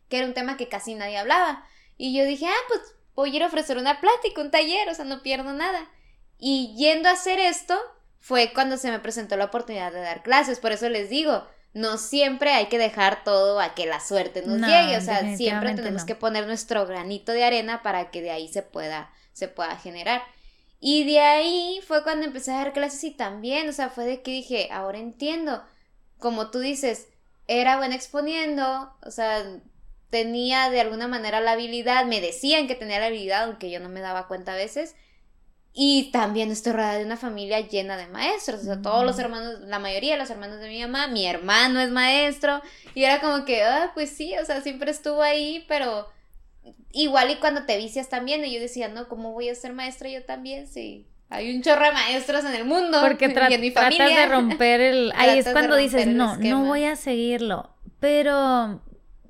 que era un tema que casi nadie hablaba. Y yo dije, ah, pues voy a ir a ofrecer una plática, un taller, o sea, no pierdo nada. Y yendo a hacer esto fue cuando se me presentó la oportunidad de dar clases, por eso les digo, no siempre hay que dejar todo a que la suerte nos No, llegue, o sea, siempre tenemos no. que poner nuestro granito de arena para que de ahí se pueda, se pueda generar. Y de ahí fue cuando empecé a dar clases y también, o sea, fue de que dije, ahora entiendo, como tú dices, era buena exponiendo, o sea, tenía de alguna manera la habilidad, me decían que tenía la habilidad, aunque yo no me daba cuenta a veces. Y también estoy rodeada de una familia llena de maestros, o sea, todos los hermanos, la mayoría de los hermanos de mi mamá, mi hermano es maestro, y era como que, ah, pues sí, o sea, siempre estuvo ahí, pero igual y cuando te vicias también, y yo decía, no, ¿cómo voy a ser maestra yo también? Sí, hay un chorro de maestros en el mundo, Porque y tra- en mi tratas familia. de romper el... Ahí es cuando dices, no, no esquema". voy a seguirlo. Pero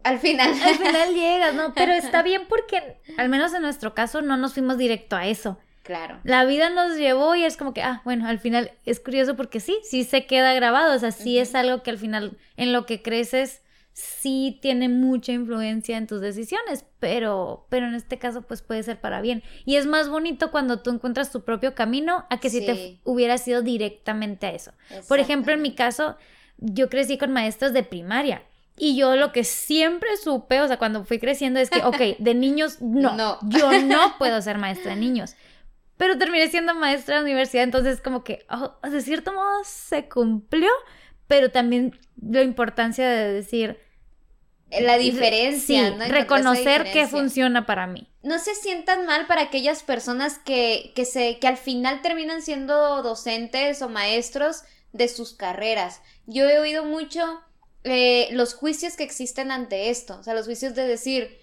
Al final. al final llegas, ¿no? Pero está bien porque, al menos en nuestro caso, no nos fuimos directo a eso. Claro. La vida nos llevó y es como que, ah, bueno, al final es curioso porque sí, sí se queda grabado, o sea, sí es algo que al final en lo que creces sí tiene mucha influencia en tus decisiones, pero, pero en este caso pues puede ser para bien. Y es más bonito cuando tú encuentras tu propio camino a que si te hubieras ido directamente a eso. Por ejemplo, en mi caso, yo crecí con maestros de primaria. Y yo lo que siempre supe, o sea, cuando fui creciendo, es que, ok, de niños no, No. yo no puedo ser maestra de niños. Pero terminé siendo maestra de universidad, entonces como que, oh, de cierto modo se cumplió, pero también la importancia de decir... La diferencia, Sí, ¿no? Reconocer que diferencia. funciona para mí. no se sientan mal para aquellas personas que, que, se, que al final terminan siendo docentes o maestros de sus carreras. Yo he oído mucho eh, los juicios que existen ante esto, o sea, los juicios de decir,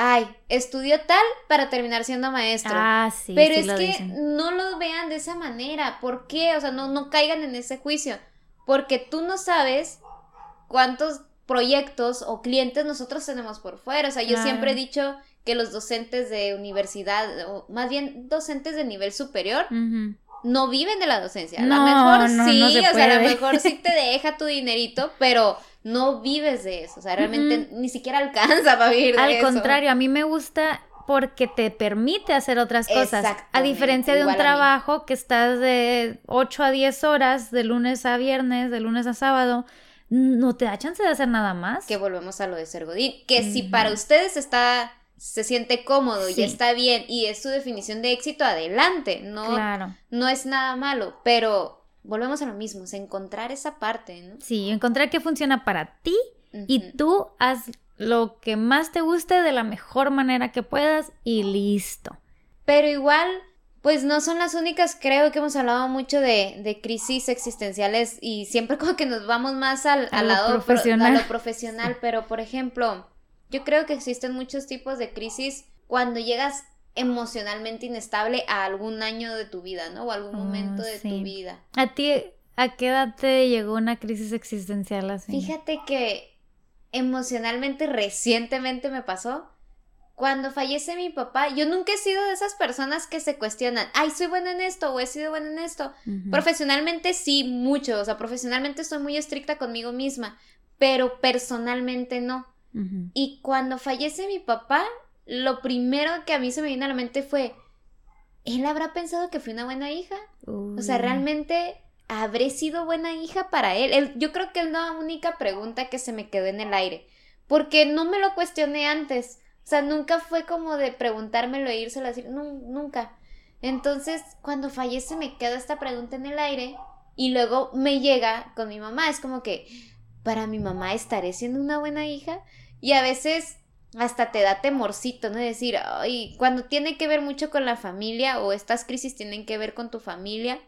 ay, estudió tal para terminar siendo maestro. Ah, sí, Pero sí es que dicen. no lo vean de esa manera. ¿Por qué? O sea, no, no caigan en ese juicio. Porque tú no sabes cuántos proyectos o clientes nosotros tenemos por fuera. O sea, yo siempre he dicho que los docentes de universidad, o más bien docentes de nivel superior, no viven de la docencia. A lo No, mejor no, sí, no se o sea, a lo mejor sí te deja tu dinerito, pero no vives de eso. O sea, realmente ni siquiera alcanza para vivir de Al eso. contrario, a mí me gusta porque te permite hacer otras cosas. A diferencia de un trabajo que estás de 8 a 10 horas, de lunes a viernes, de lunes a sábado, no te da chance de hacer nada más. que volvemos a lo de ser Godín, que si para ustedes está se siente cómodo Sí. y está bien y es su definición de éxito, adelante, no, Claro. no es nada malo, pero volvemos a lo mismo, es encontrar esa parte, ¿no? Sí, encontrar qué funciona para ti y tú haz lo que más te guste de la mejor manera que puedas y listo. Pero igual, pues no son las únicas, creo que hemos hablado mucho de, de crisis existenciales y siempre como que nos vamos más al, A al lado pro- profesional. a lo profesional, pero por ejemplo, yo creo que existen muchos tipos de crisis cuando llegas emocionalmente inestable a algún año de tu vida, ¿no? O algún Oh, momento de tu vida. ¿A ti a qué edad te llegó una crisis existencial así? Fíjate que emocionalmente recientemente me pasó. Cuando fallece mi papá, yo nunca he sido de esas personas que se cuestionan, ay, soy buena en esto o he sido buena en esto. Profesionalmente sí, mucho, o sea, profesionalmente soy muy estricta conmigo misma, pero personalmente no. Y cuando fallece mi papá, lo primero que a mí se me vino a la mente fue, ¿él habrá pensado que fui una buena hija? O sea, realmente habré sido buena hija para él. Él- yo creo que es la única pregunta que se me quedó en el aire, porque no me lo cuestioné antes. O sea, nunca fue como de preguntármelo e írselo a decir, "Nu- nunca. Entonces, cuando fallece me queda esta pregunta en el aire y luego me llega con mi mamá. Es como que, para mi mamá estaré siendo una buena hija y a veces hasta te da temorcito, ¿no? Decir, ay, cuando tiene que ver mucho con la familia o estas crisis tienen que ver con tu familia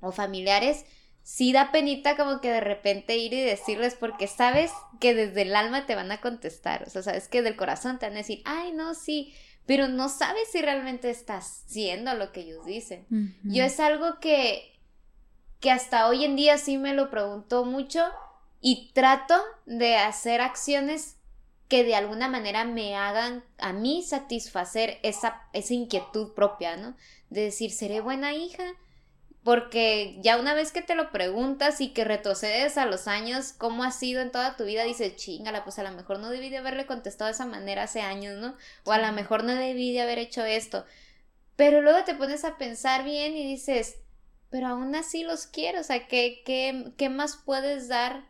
o familiares, sí da penita como que de repente ir y decirles porque sabes que desde el alma te van a contestar, o sea, sabes que del corazón te van a decir, ay, no, sí, pero no sabes si realmente estás siendo lo que ellos dicen. Yo es algo que, que hasta hoy en día sí me lo pregunto mucho y trato de hacer acciones que de alguna manera me hagan a mí satisfacer esa, esa inquietud propia, ¿no? De decir, ¿seré buena hija? Porque ya una vez que te lo preguntas y que retrocedes a los años, cómo ha sido en toda tu vida, dices, chingala, pues a lo mejor no debí de haberle contestado de esa manera hace años, ¿no? O a lo mejor no debí de haber hecho esto. Pero luego te pones a pensar bien y dices, pero aún así los quiero, o sea, ¿qué, qué, qué más puedes dar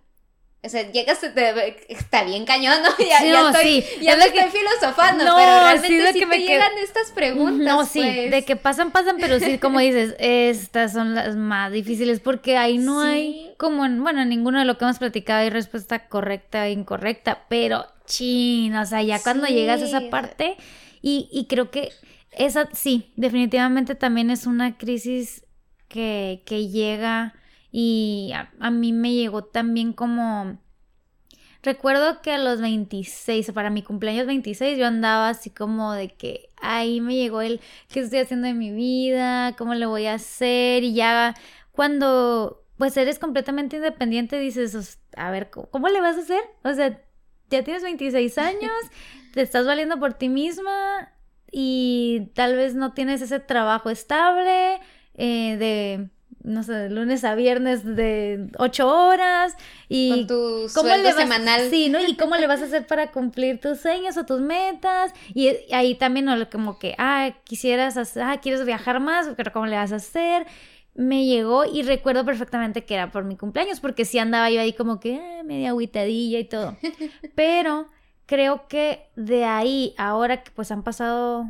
O sea, llegas, te, está bien cañón, ¿no? Ya, no, estoy, sí. ya Es me que- estoy filosofando, No, pero sí, realmente de sí, que me te qued- llegan estas preguntas. No, sí, pues. de que pasan, pasan, pero sí, como dices, estas son las más difíciles porque ahí no Sí. hay, como en, bueno, en ninguno de lo que hemos platicado hay respuesta correcta e incorrecta, pero chin, o sea, ya cuando llegas a esa parte, y, y creo que esa, sí, definitivamente también es una crisis que, que llega y a, a mí me llegó también como... Recuerdo que a los 26, para mi cumpleaños 26, yo andaba así como de que ahí me llegó el qué estoy haciendo en mi vida, cómo le voy a hacer y ya cuando pues eres completamente independiente dices, "Os- a ver, ¿cómo, cómo le vas a hacer? O sea, ya tienes 26 años, te estás valiendo por ti misma y tal vez no tienes ese trabajo estable eh, de, no sé, de lunes a viernes de 8 horas y con tu ¿Cómo le vas, semanal. Sí, ¿no? ¿Y cómo le vas a hacer para cumplir tus sueños o tus metas? Y eh, ahí también, ¿no? como que, ah, quisieras hacer, ah, quieres viajar más, pero ¿cómo le vas a hacer? Me llegó y recuerdo perfectamente que era por mi cumpleaños, porque sí andaba yo ahí como que ah, media agüitadilla y todo. Pero creo que de ahí, ahora que pues han pasado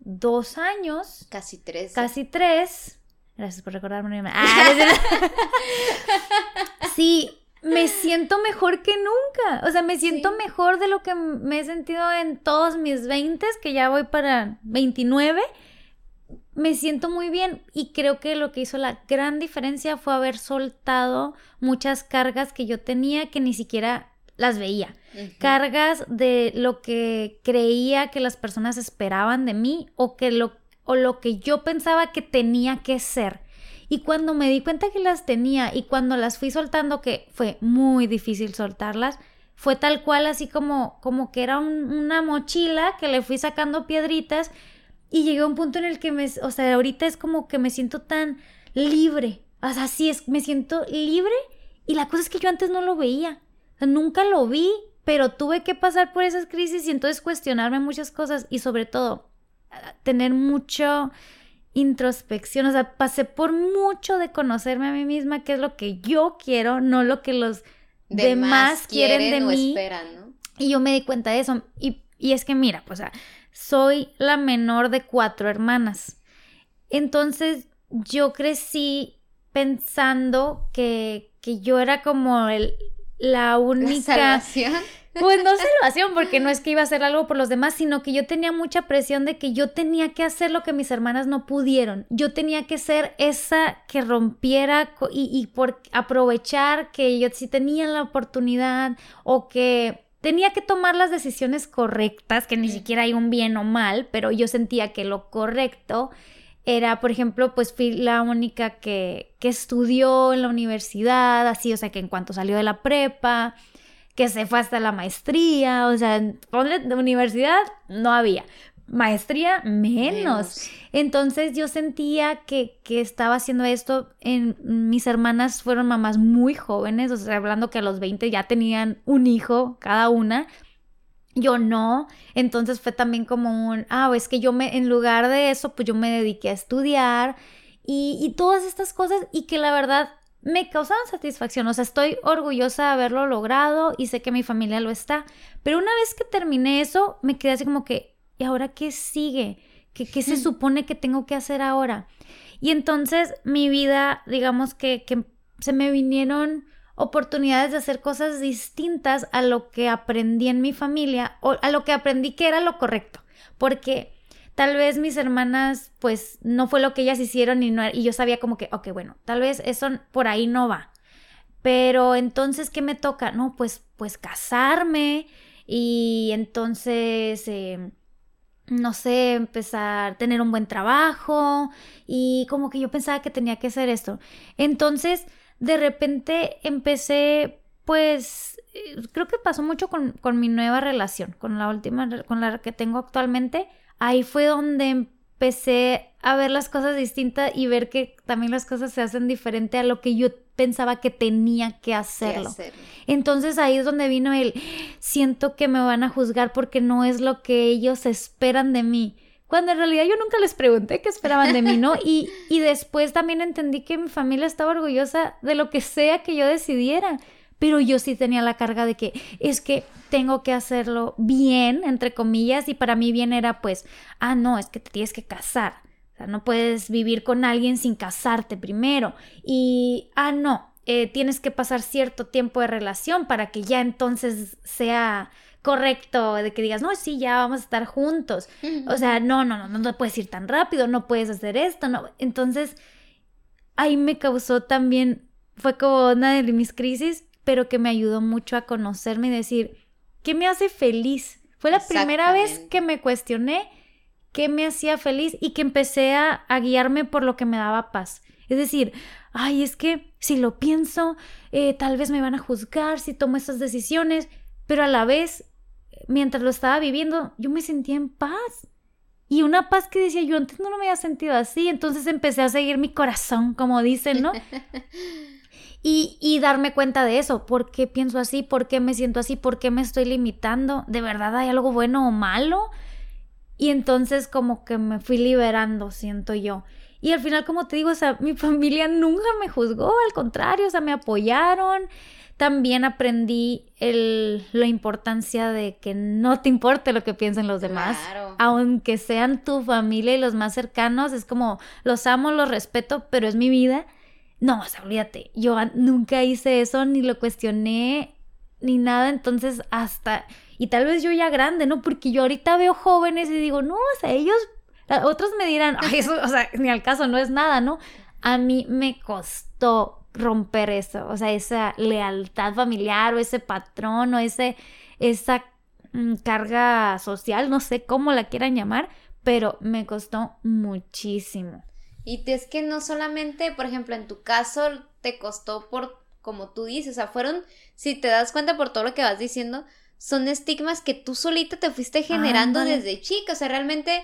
dos años, Casi tres. casi tres. Gracias por recordarme. Ah, sí, me siento mejor que nunca. O sea, me siento Sí. mejor de lo que me he sentido en todos mis 20, que ya voy para 29. Me siento muy bien y creo que lo que hizo la gran diferencia fue haber soltado muchas cargas que yo tenía que ni siquiera las veía cargas de lo que creía que las personas esperaban de mí o que lo o lo que yo pensaba que tenía que ser. Y cuando me di cuenta que las tenía y cuando las fui soltando, que fue muy difícil soltarlas, fue tal cual así como, como que era un- una mochila que le fui sacando piedritas y llegué a un punto en el que me, o sea, ahorita es como que me siento tan libre. O sea, sí, es, me siento libre y la cosa es que yo antes no lo veía. Nunca lo vi, pero tuve que pasar por esas crisis y entonces cuestionarme muchas cosas y sobre todo tener mucho introspección, o sea, pasé por mucho de conocerme a mí misma, qué es lo que yo quiero, no lo que los demás, quieren, de mí. esperan, ¿no? Y yo me di cuenta de eso. Y, y es que mira, pues, o sea, soy la menor de cuatro hermanas. Entonces yo crecí pensando que, que yo era como el, la La única... salvación. Pues no salvación, porque no es que iba a hacer algo por los demás, sino que yo tenía mucha presión de que yo tenía que hacer lo que mis hermanas no pudieron. Yo tenía que ser esa que rompiera y, y por aprovechar que yo sí tenía la oportunidad o que tenía que tomar las decisiones correctas, que ni siquiera hay un bien o mal, pero yo sentía que lo correcto era, por ejemplo, pues fui la única que, que estudió en la universidad, así, o sea, que en cuanto salió de la prepa, que se fue hasta la maestría, o sea, ponle de universidad, no había. Maestría, menos. Entonces yo sentía que, que estaba haciendo esto. En, mis hermanas fueron mamás muy jóvenes, o sea, hablando que a los 20 ya tenían un hijo cada una. Yo no, entonces fue también como un, ah, es que yo me, en lugar de eso, pues yo me dediqué a estudiar y, y todas estas cosas y que la verdad me causaban satisfacción, o sea, estoy orgullosa de haberlo logrado y sé que mi familia lo está, pero una vez que terminé eso, me quedé así como que, ¿y ahora qué sigue? ¿Qué, qué se supone que tengo que hacer ahora? Y entonces mi vida, digamos que, que se me vinieron oportunidades de hacer cosas distintas a lo que aprendí en mi familia o a lo que aprendí que era lo correcto, porque tal vez mis hermanas pues no fue lo que ellas hicieron y, no, y yo sabía como que, ok, bueno, tal vez eso por ahí no va. Pero entonces, ¿qué me toca? No, pues, pues casarme y entonces, eh, no sé, empezar tener un buen trabajo y como que yo pensaba que tenía que hacer esto. Entonces, de repente empecé, pues, eh, creo que pasó mucho con, con mi nueva relación, con la última, con la que tengo actualmente. Ahí fue donde empecé a ver las cosas distintas y ver que también las cosas se hacen diferente a lo que yo pensaba que tenía que ¿Qué hacerlo. hacer? Entonces ahí es donde vino el siento que me van a juzgar porque no es lo que ellos esperan de mí. Cuando en realidad yo nunca les pregunté qué esperaban de mí, ¿no? Y, y después también entendí que mi familia estaba orgullosa de lo que sea que yo decidiera. pero yo sí tenía la carga de que es que tengo que hacerlo bien, entre comillas, y para mí bien era pues, ah, no, es que te tienes que casar. O sea, no puedes vivir con alguien sin casarte primero. Y, ah, no, eh, tienes que pasar cierto tiempo de relación para que ya entonces sea correcto de que digas, no, sí, ya vamos a estar juntos. O sea, no, no, no, no puedes ir tan rápido, no puedes hacer esto, no. Entonces, ahí me causó también, fue como una de mis crisis, pero que me ayudó mucho a conocerme y decir, ¿qué me hace feliz? Fue la primera vez que me cuestioné qué me hacía feliz y que empecé a, a guiarme por lo que me daba paz. Es decir, ay, es que si lo pienso, eh, tal vez me van a juzgar si tomo esas decisiones, pero a la vez mientras lo estaba viviendo, yo me sentía en paz. Y una paz que decía, yo antes no me había sentido así, entonces empecé a seguir mi corazón, como dicen, ¿no? y, y darme cuenta de eso, ¿por qué pienso así? ¿Por qué me siento así? ¿Por qué me estoy limitando? ¿De verdad hay algo bueno o malo? Y entonces como que me fui liberando, siento yo. Y al final, como te digo, o sea, mi familia nunca me juzgó, al contrario, o sea, me apoyaron, también aprendí el, la importancia de que no te importe lo que piensen los demás. Aunque sean tu familia y los más cercanos, es como los amo, los respeto, pero es mi vida. No, o sea, olvídate, yo nunca hice eso, ni lo cuestioné, ni nada, entonces hasta, y tal vez yo ya grande, ¿no? Porque yo ahorita veo jóvenes y digo, no, o sea, ellos, otros me dirán, Ay, eso, o sea, ni al caso, no es nada, ¿no? A mí me costó romper eso, o sea, esa lealtad familiar o ese patrón o ese, esa mm, carga social, no sé cómo la quieran llamar, pero me costó muchísimo. Y es que no solamente, por ejemplo, en tu caso te costó por, como tú dices, o sea, fueron, si te das cuenta por todo lo que vas diciendo, son estigmas que tú solita te fuiste generando desde chica, o sea, realmente,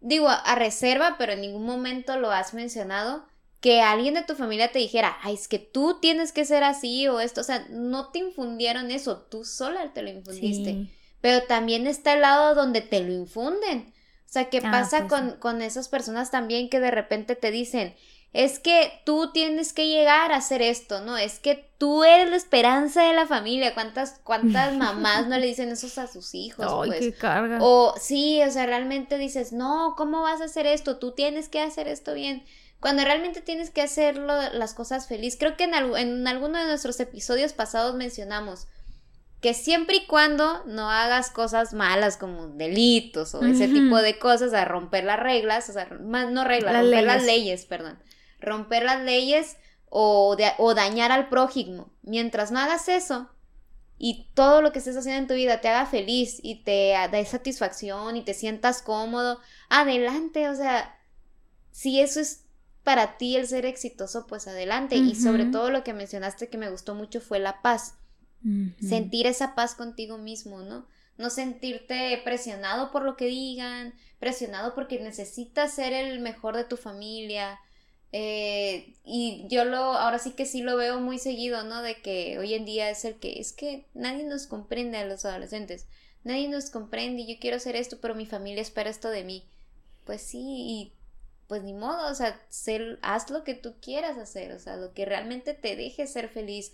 digo, a reserva, pero en ningún momento lo has mencionado que alguien de tu familia te dijera, ay, es que tú tienes que ser así o esto, o sea, no te infundieron eso, tú sola te lo infundiste. Pero también está el lado donde te lo infunden. O sea, ¿qué ah, pasa pues con, con esas personas también que de repente te dicen, es que tú tienes que llegar a hacer esto, ¿no? Es que tú eres la esperanza de la familia. ¿Cuántas, cuántas mamás no le dicen eso a sus hijos? Ay, pues? qué carga. O sí, o sea, realmente dices, no, ¿cómo vas a hacer esto? Tú tienes que hacer esto bien cuando realmente tienes que hacerlo las cosas feliz. Creo que en, en alguno de nuestros episodios pasados mencionamos que siempre y cuando no hagas cosas malas como delitos o ese tipo de cosas, a romper las reglas, o sea, no reglas, romper las leyes, perdón, romper las leyes o, o dañar al prójimo. Mientras no hagas eso y todo lo que estés haciendo en tu vida te haga feliz y te dé satisfacción y te sientas cómodo, adelante, o sea, si eso es para ti el ser exitoso, pues adelante. Y sobre todo lo que mencionaste que me gustó mucho fue la paz. Sentir esa paz contigo mismo, ¿no? No sentirte presionado por lo que digan, presionado porque necesitas ser el mejor de tu familia. Eh, y yo lo, ahora sí que sí lo veo muy seguido, ¿no? De que hoy en día es el que, es que nadie nos comprende a los adolescentes. Nadie nos comprende y yo quiero hacer esto, pero mi familia espera esto de mí. Pues sí, y pues ni modo, o sea, haz lo que tú quieras hacer, o sea, lo que realmente te deje ser feliz.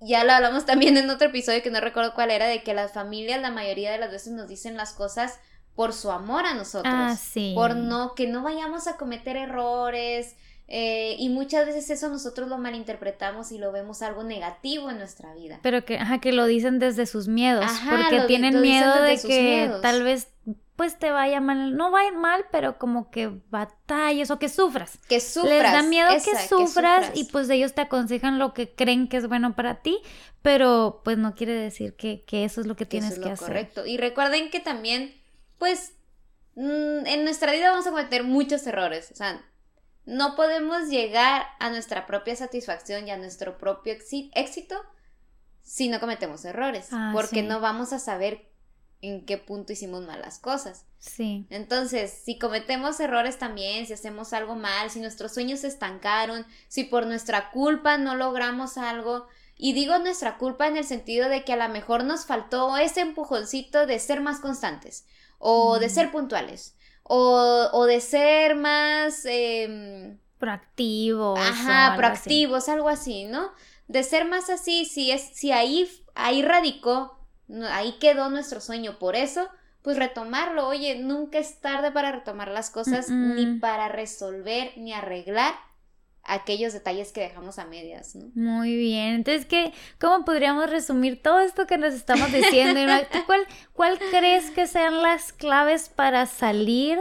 Ya lo hablamos también en otro episodio que no recuerdo cuál era, de que las familias la mayoría de las veces nos dicen las cosas por su amor a nosotros. Ah, sí. Por no, que no vayamos a cometer errores. Eh, y muchas veces eso nosotros lo malinterpretamos y lo vemos algo negativo en nuestra vida. Pero que, ajá, que lo dicen desde sus miedos. porque tienen miedo de que tal vez pues te vaya mal, no vaya mal, pero como que batalles o que sufras. Que sufras. Les da miedo que, sufras y pues ellos te aconsejan lo que creen que es bueno para ti, pero pues no quiere decir que, eso es lo que, tienes que hacer. Correcto. Y recuerden que también, pues, mm, en nuestra vida vamos a cometer muchos errores. O sea, no podemos llegar a nuestra propia satisfacción y a nuestro propio éxito si no cometemos errores, ah, porque no vamos a saber en qué punto hicimos malas cosas. Sí. Entonces, si cometemos errores también, si hacemos algo mal, si nuestros sueños se estancaron, si por nuestra culpa no logramos algo, y digo nuestra culpa en el sentido de que a lo mejor nos faltó ese empujoncito de ser más constantes, o de ser puntuales, o, de ser más... Eh, proactivos. Ajá, proactivos, algo así, ¿no? de ser más así, si es, si ahí, ahí radicó, ahí quedó nuestro sueño, por eso, pues retomarlo, oye, nunca es tarde para retomar las cosas, ni para resolver, ni arreglar aquellos detalles que dejamos a medias, ¿no? Muy bien. Entonces, ¿qué, ¿cómo podríamos resumir todo esto que nos estamos diciendo? ¿Cuál, ¿Cuál crees que sean las claves para salir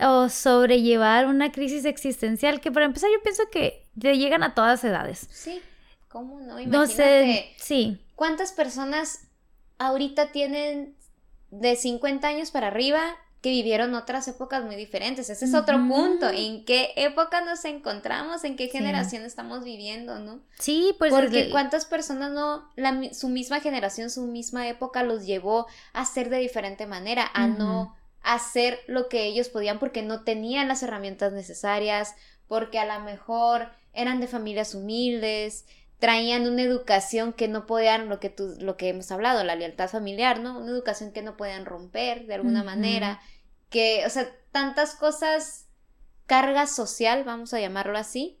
o sobrellevar una crisis existencial? Que para empezar yo pienso que te llegan a todas edades. Sí, ¿cómo no? No Imagínate. sé, sí. ¿Cuántas personas ahorita tienen de 50 años para arriba que vivieron otras épocas muy diferentes? Ese es otro punto. ¿En qué época nos encontramos? ¿En qué Sí. generación estamos viviendo, no? Sí, pues Porque cuántas personas no, la su misma generación, su misma época los llevó a ser de diferente manera, a no hacer lo que ellos podían porque no tenían las herramientas necesarias, porque a lo mejor eran de familias humildes, traían una educación que no podían, lo que tú, lo que hemos hablado, la lealtad familiar, ¿no? Una educación que no podían romper de alguna manera, que, o sea, tantas cosas, carga social, vamos a llamarlo así,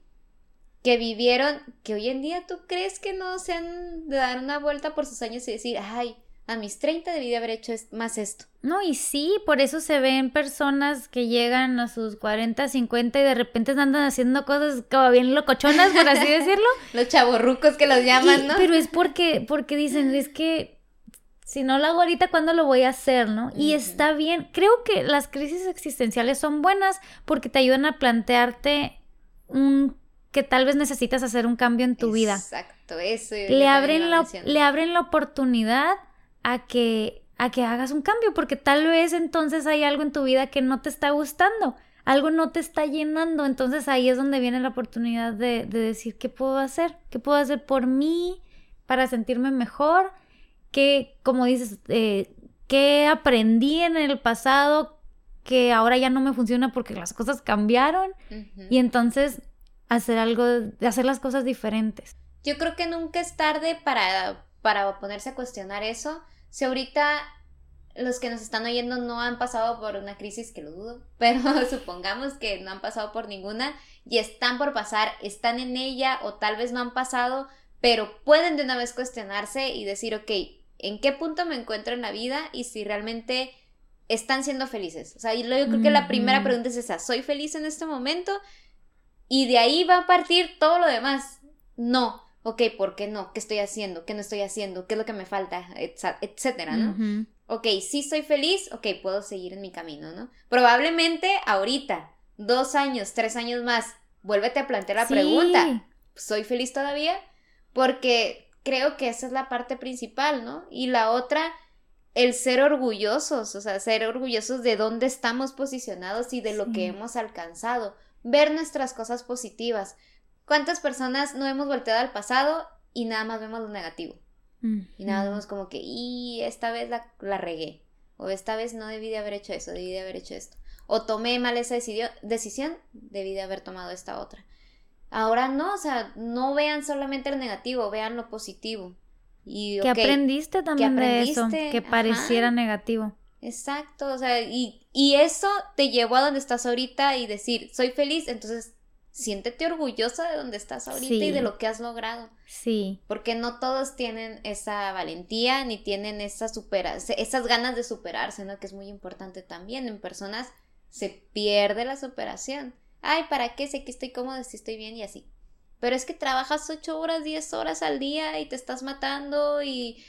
que vivieron, que hoy en día tú crees que no se han de dar una vuelta por sus años y decir, ay, a mis 30 debí de haber hecho más esto. No, y sí, por eso se ven personas que llegan a sus 40, 50 y de repente andan haciendo cosas como bien locochonas, por así decirlo. Los chavorrucos que los llaman, Y- ¿no? Pero es porque, porque dicen, es que si no lo hago ahorita, ¿cuándo lo voy a hacer, no? Y está bien. Creo que las crisis existenciales son buenas porque te ayudan a plantearte un que tal vez necesitas hacer un cambio en tu vida. Exacto, eso. Le abren, la, le abren la oportunidad a que, a que hagas un cambio, porque tal vez entonces hay algo en tu vida que no te está gustando, algo no te está llenando, entonces ahí es donde viene la oportunidad de, de decir, ¿qué puedo hacer? ¿Qué puedo hacer por mí para sentirme mejor? ¿Qué, como dices, eh, qué aprendí en el pasado que ahora ya no me funciona porque las cosas cambiaron? Ujú. Y entonces hacer algo, hacer las cosas diferentes. Yo creo que nunca es tarde para, para ponerse a cuestionar eso. Si ahorita los que nos están oyendo no han pasado por una crisis, que lo dudo, pero supongamos que no han pasado por ninguna y están por pasar, están en ella o tal vez no han pasado, pero pueden de una vez cuestionarse y decir, ok, ¿en qué punto me encuentro en la vida y si realmente están siendo felices? O sea, yo creo que la primera pregunta es esa, ¿soy feliz en este momento? Y de ahí va a partir todo lo demás. No, ok, ¿por qué no? ¿Qué estoy haciendo? ¿Qué no estoy haciendo? ¿Qué es lo que me falta? Etcétera, ¿no? Ok, sí soy feliz, ok, puedo seguir en mi camino, ¿no? Probablemente ahorita, dos años, tres años más, vuélvete a plantear la Sí. pregunta, ¿soy feliz todavía? Porque creo que esa es la parte principal, ¿no? Y la otra, el ser orgullosos, o sea, ser orgullosos de dónde estamos posicionados y de lo que hemos alcanzado, ver nuestras cosas positivas. ¿Cuántas personas no hemos volteado al pasado y nada más vemos lo negativo? Y nada, Ujú. vemos como que, y esta vez la, la regué. O esta vez no debí de haber hecho eso, debí de haber hecho esto. O tomé mal esa decidio- decisión, debí de haber tomado esta otra. Ahora no, o sea, no vean solamente lo negativo, vean lo positivo. Y, ¿Qué ok, aprendiste también de eso? Que Ajá. pareciera negativo. Exacto, o sea, y, y eso te llevó a donde estás ahorita y decir, soy feliz, entonces siéntete orgullosa de donde estás ahorita y de lo que has logrado. Sí. Porque no todos tienen esa valentía ni tienen esa supera esas ganas de superarse, ¿no? Que es muy importante también. En personas se pierde la superación. Ay, ¿para qué? Sé que estoy cómoda, si estoy bien y así. Pero es que trabajas ocho horas, diez horas al día y te estás matando y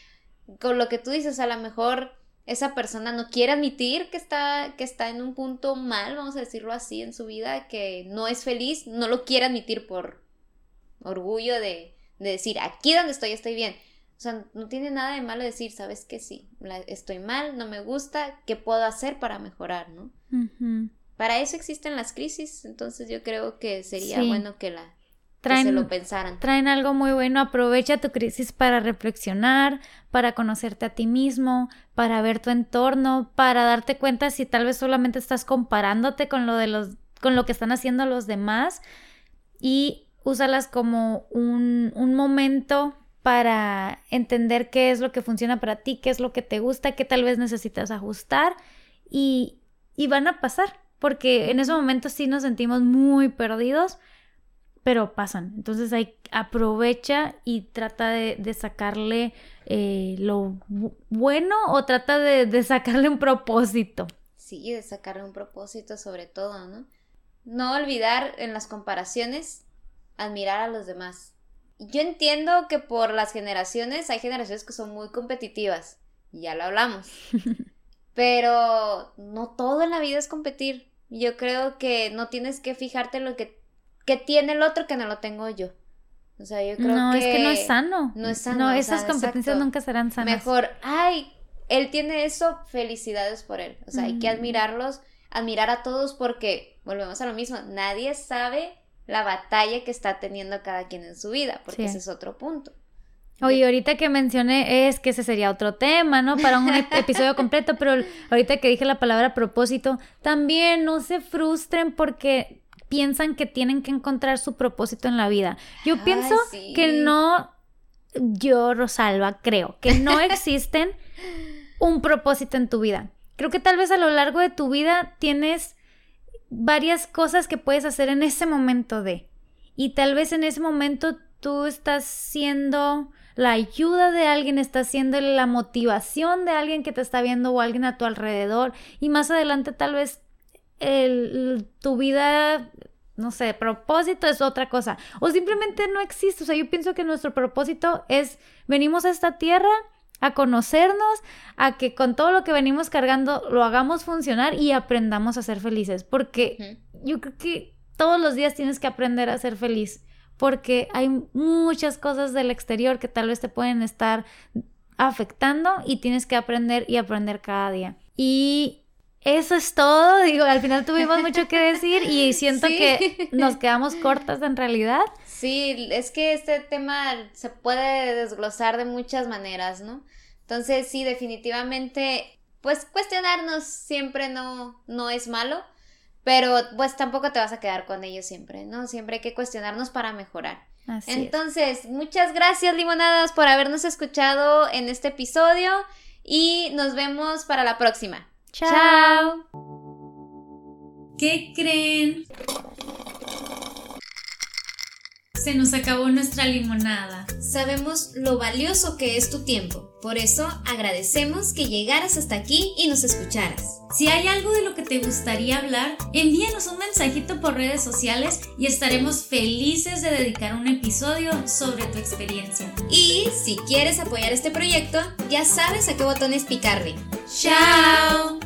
con lo que tú dices, a lo mejor esa persona no quiere admitir que está, que está en un punto mal, vamos a decirlo así, en su vida, que no es feliz, no lo quiere admitir por orgullo de, de decir, aquí donde estoy estoy bien. O sea, no tiene nada de malo decir, sabes que sí, estoy mal, no me gusta, ¿qué puedo hacer para mejorar, no? Para eso existen las crisis, entonces yo creo que sería Sí. bueno que la que Traen, se lo pensaran. traen algo muy bueno. Aprovecha tu crisis para reflexionar, para conocerte a ti mismo, para ver tu entorno, para darte cuenta si tal vez solamente estás comparándote con lo de los, con lo que están haciendo los demás y úsalas como un, un momento para entender qué es lo que funciona para ti, qué es lo que te gusta, qué tal vez necesitas ajustar y, y van a pasar, porque en ese momento sí nos sentimos muy perdidos, pero pasan. Entonces hay, aprovecha y trata de, de sacarle eh, lo bu- bueno o trata de, de sacarle un propósito. Sí, de sacarle un propósito sobre todo, ¿no? No olvidar en las comparaciones, admirar a los demás. Yo entiendo que por las generaciones hay generaciones que son muy competitivas, ya lo hablamos. Pero no todo en la vida es competir. Yo creo que no tienes que fijarte en lo que, que tiene el otro que no lo tengo yo. O sea, yo creo no, que... es que no es sano. no es sano, No, esas competencias exacto. nunca serán sanas. Mejor, ay, él tiene eso, felicidades por él. O sea, hay que Mm. admirarlos, admirar a todos porque, volvemos a lo mismo, nadie sabe la batalla que está teniendo cada quien en su vida, porque Sí. ese es otro punto. Oye, ahorita que mencioné, es que ese sería otro tema, ¿no? Para un ep- episodio completo, pero ahorita que dije la palabra propósito, también no se frustren porque piensan que tienen que encontrar su propósito en la vida. Yo Ay, pienso sí. que no, yo, Rosalba, creo que no existen un propósito en tu vida. Creo que tal vez a lo largo de tu vida tienes varias cosas que puedes hacer en ese momento de. Y tal vez en ese momento tú estás siendo la ayuda de alguien, estás siendo la motivación de alguien que te está viendo o alguien a tu alrededor. Y más adelante tal vez el- tu vida, no sé, propósito es otra cosa. O simplemente no existe. O sea, yo pienso que nuestro propósito es, venimos a esta tierra a conocernos, a que con todo lo que venimos cargando lo hagamos funcionar y aprendamos a ser felices. Porque yo creo que todos los días tienes que aprender a ser feliz. Porque hay muchas cosas del exterior que tal vez te pueden estar afectando y tienes que aprender y aprender cada día. Y eso es todo. Digo, al final tuvimos mucho que decir y siento Sí. que nos quedamos cortas en realidad. Sí, es que este tema se puede desglosar de muchas maneras, ¿no? Entonces, sí, definitivamente, pues cuestionarnos siempre no, no es malo, pero pues tampoco te vas a quedar con ello siempre, ¿no? Siempre hay que cuestionarnos para mejorar. Así es. Entonces, muchas gracias, limonadas, por habernos escuchado en este episodio y nos vemos para la próxima. Chao. ¿Qué creen? Se nos acabó nuestra limonada. Sabemos lo valioso que es tu tiempo, por eso agradecemos que llegaras hasta aquí y nos escucharas. Si hay algo de lo que te gustaría hablar, envíanos un mensajito por redes sociales y estaremos felices de dedicar un episodio sobre tu experiencia. Y si quieres apoyar este proyecto, ya sabes a qué botones picarle. ¡Chao!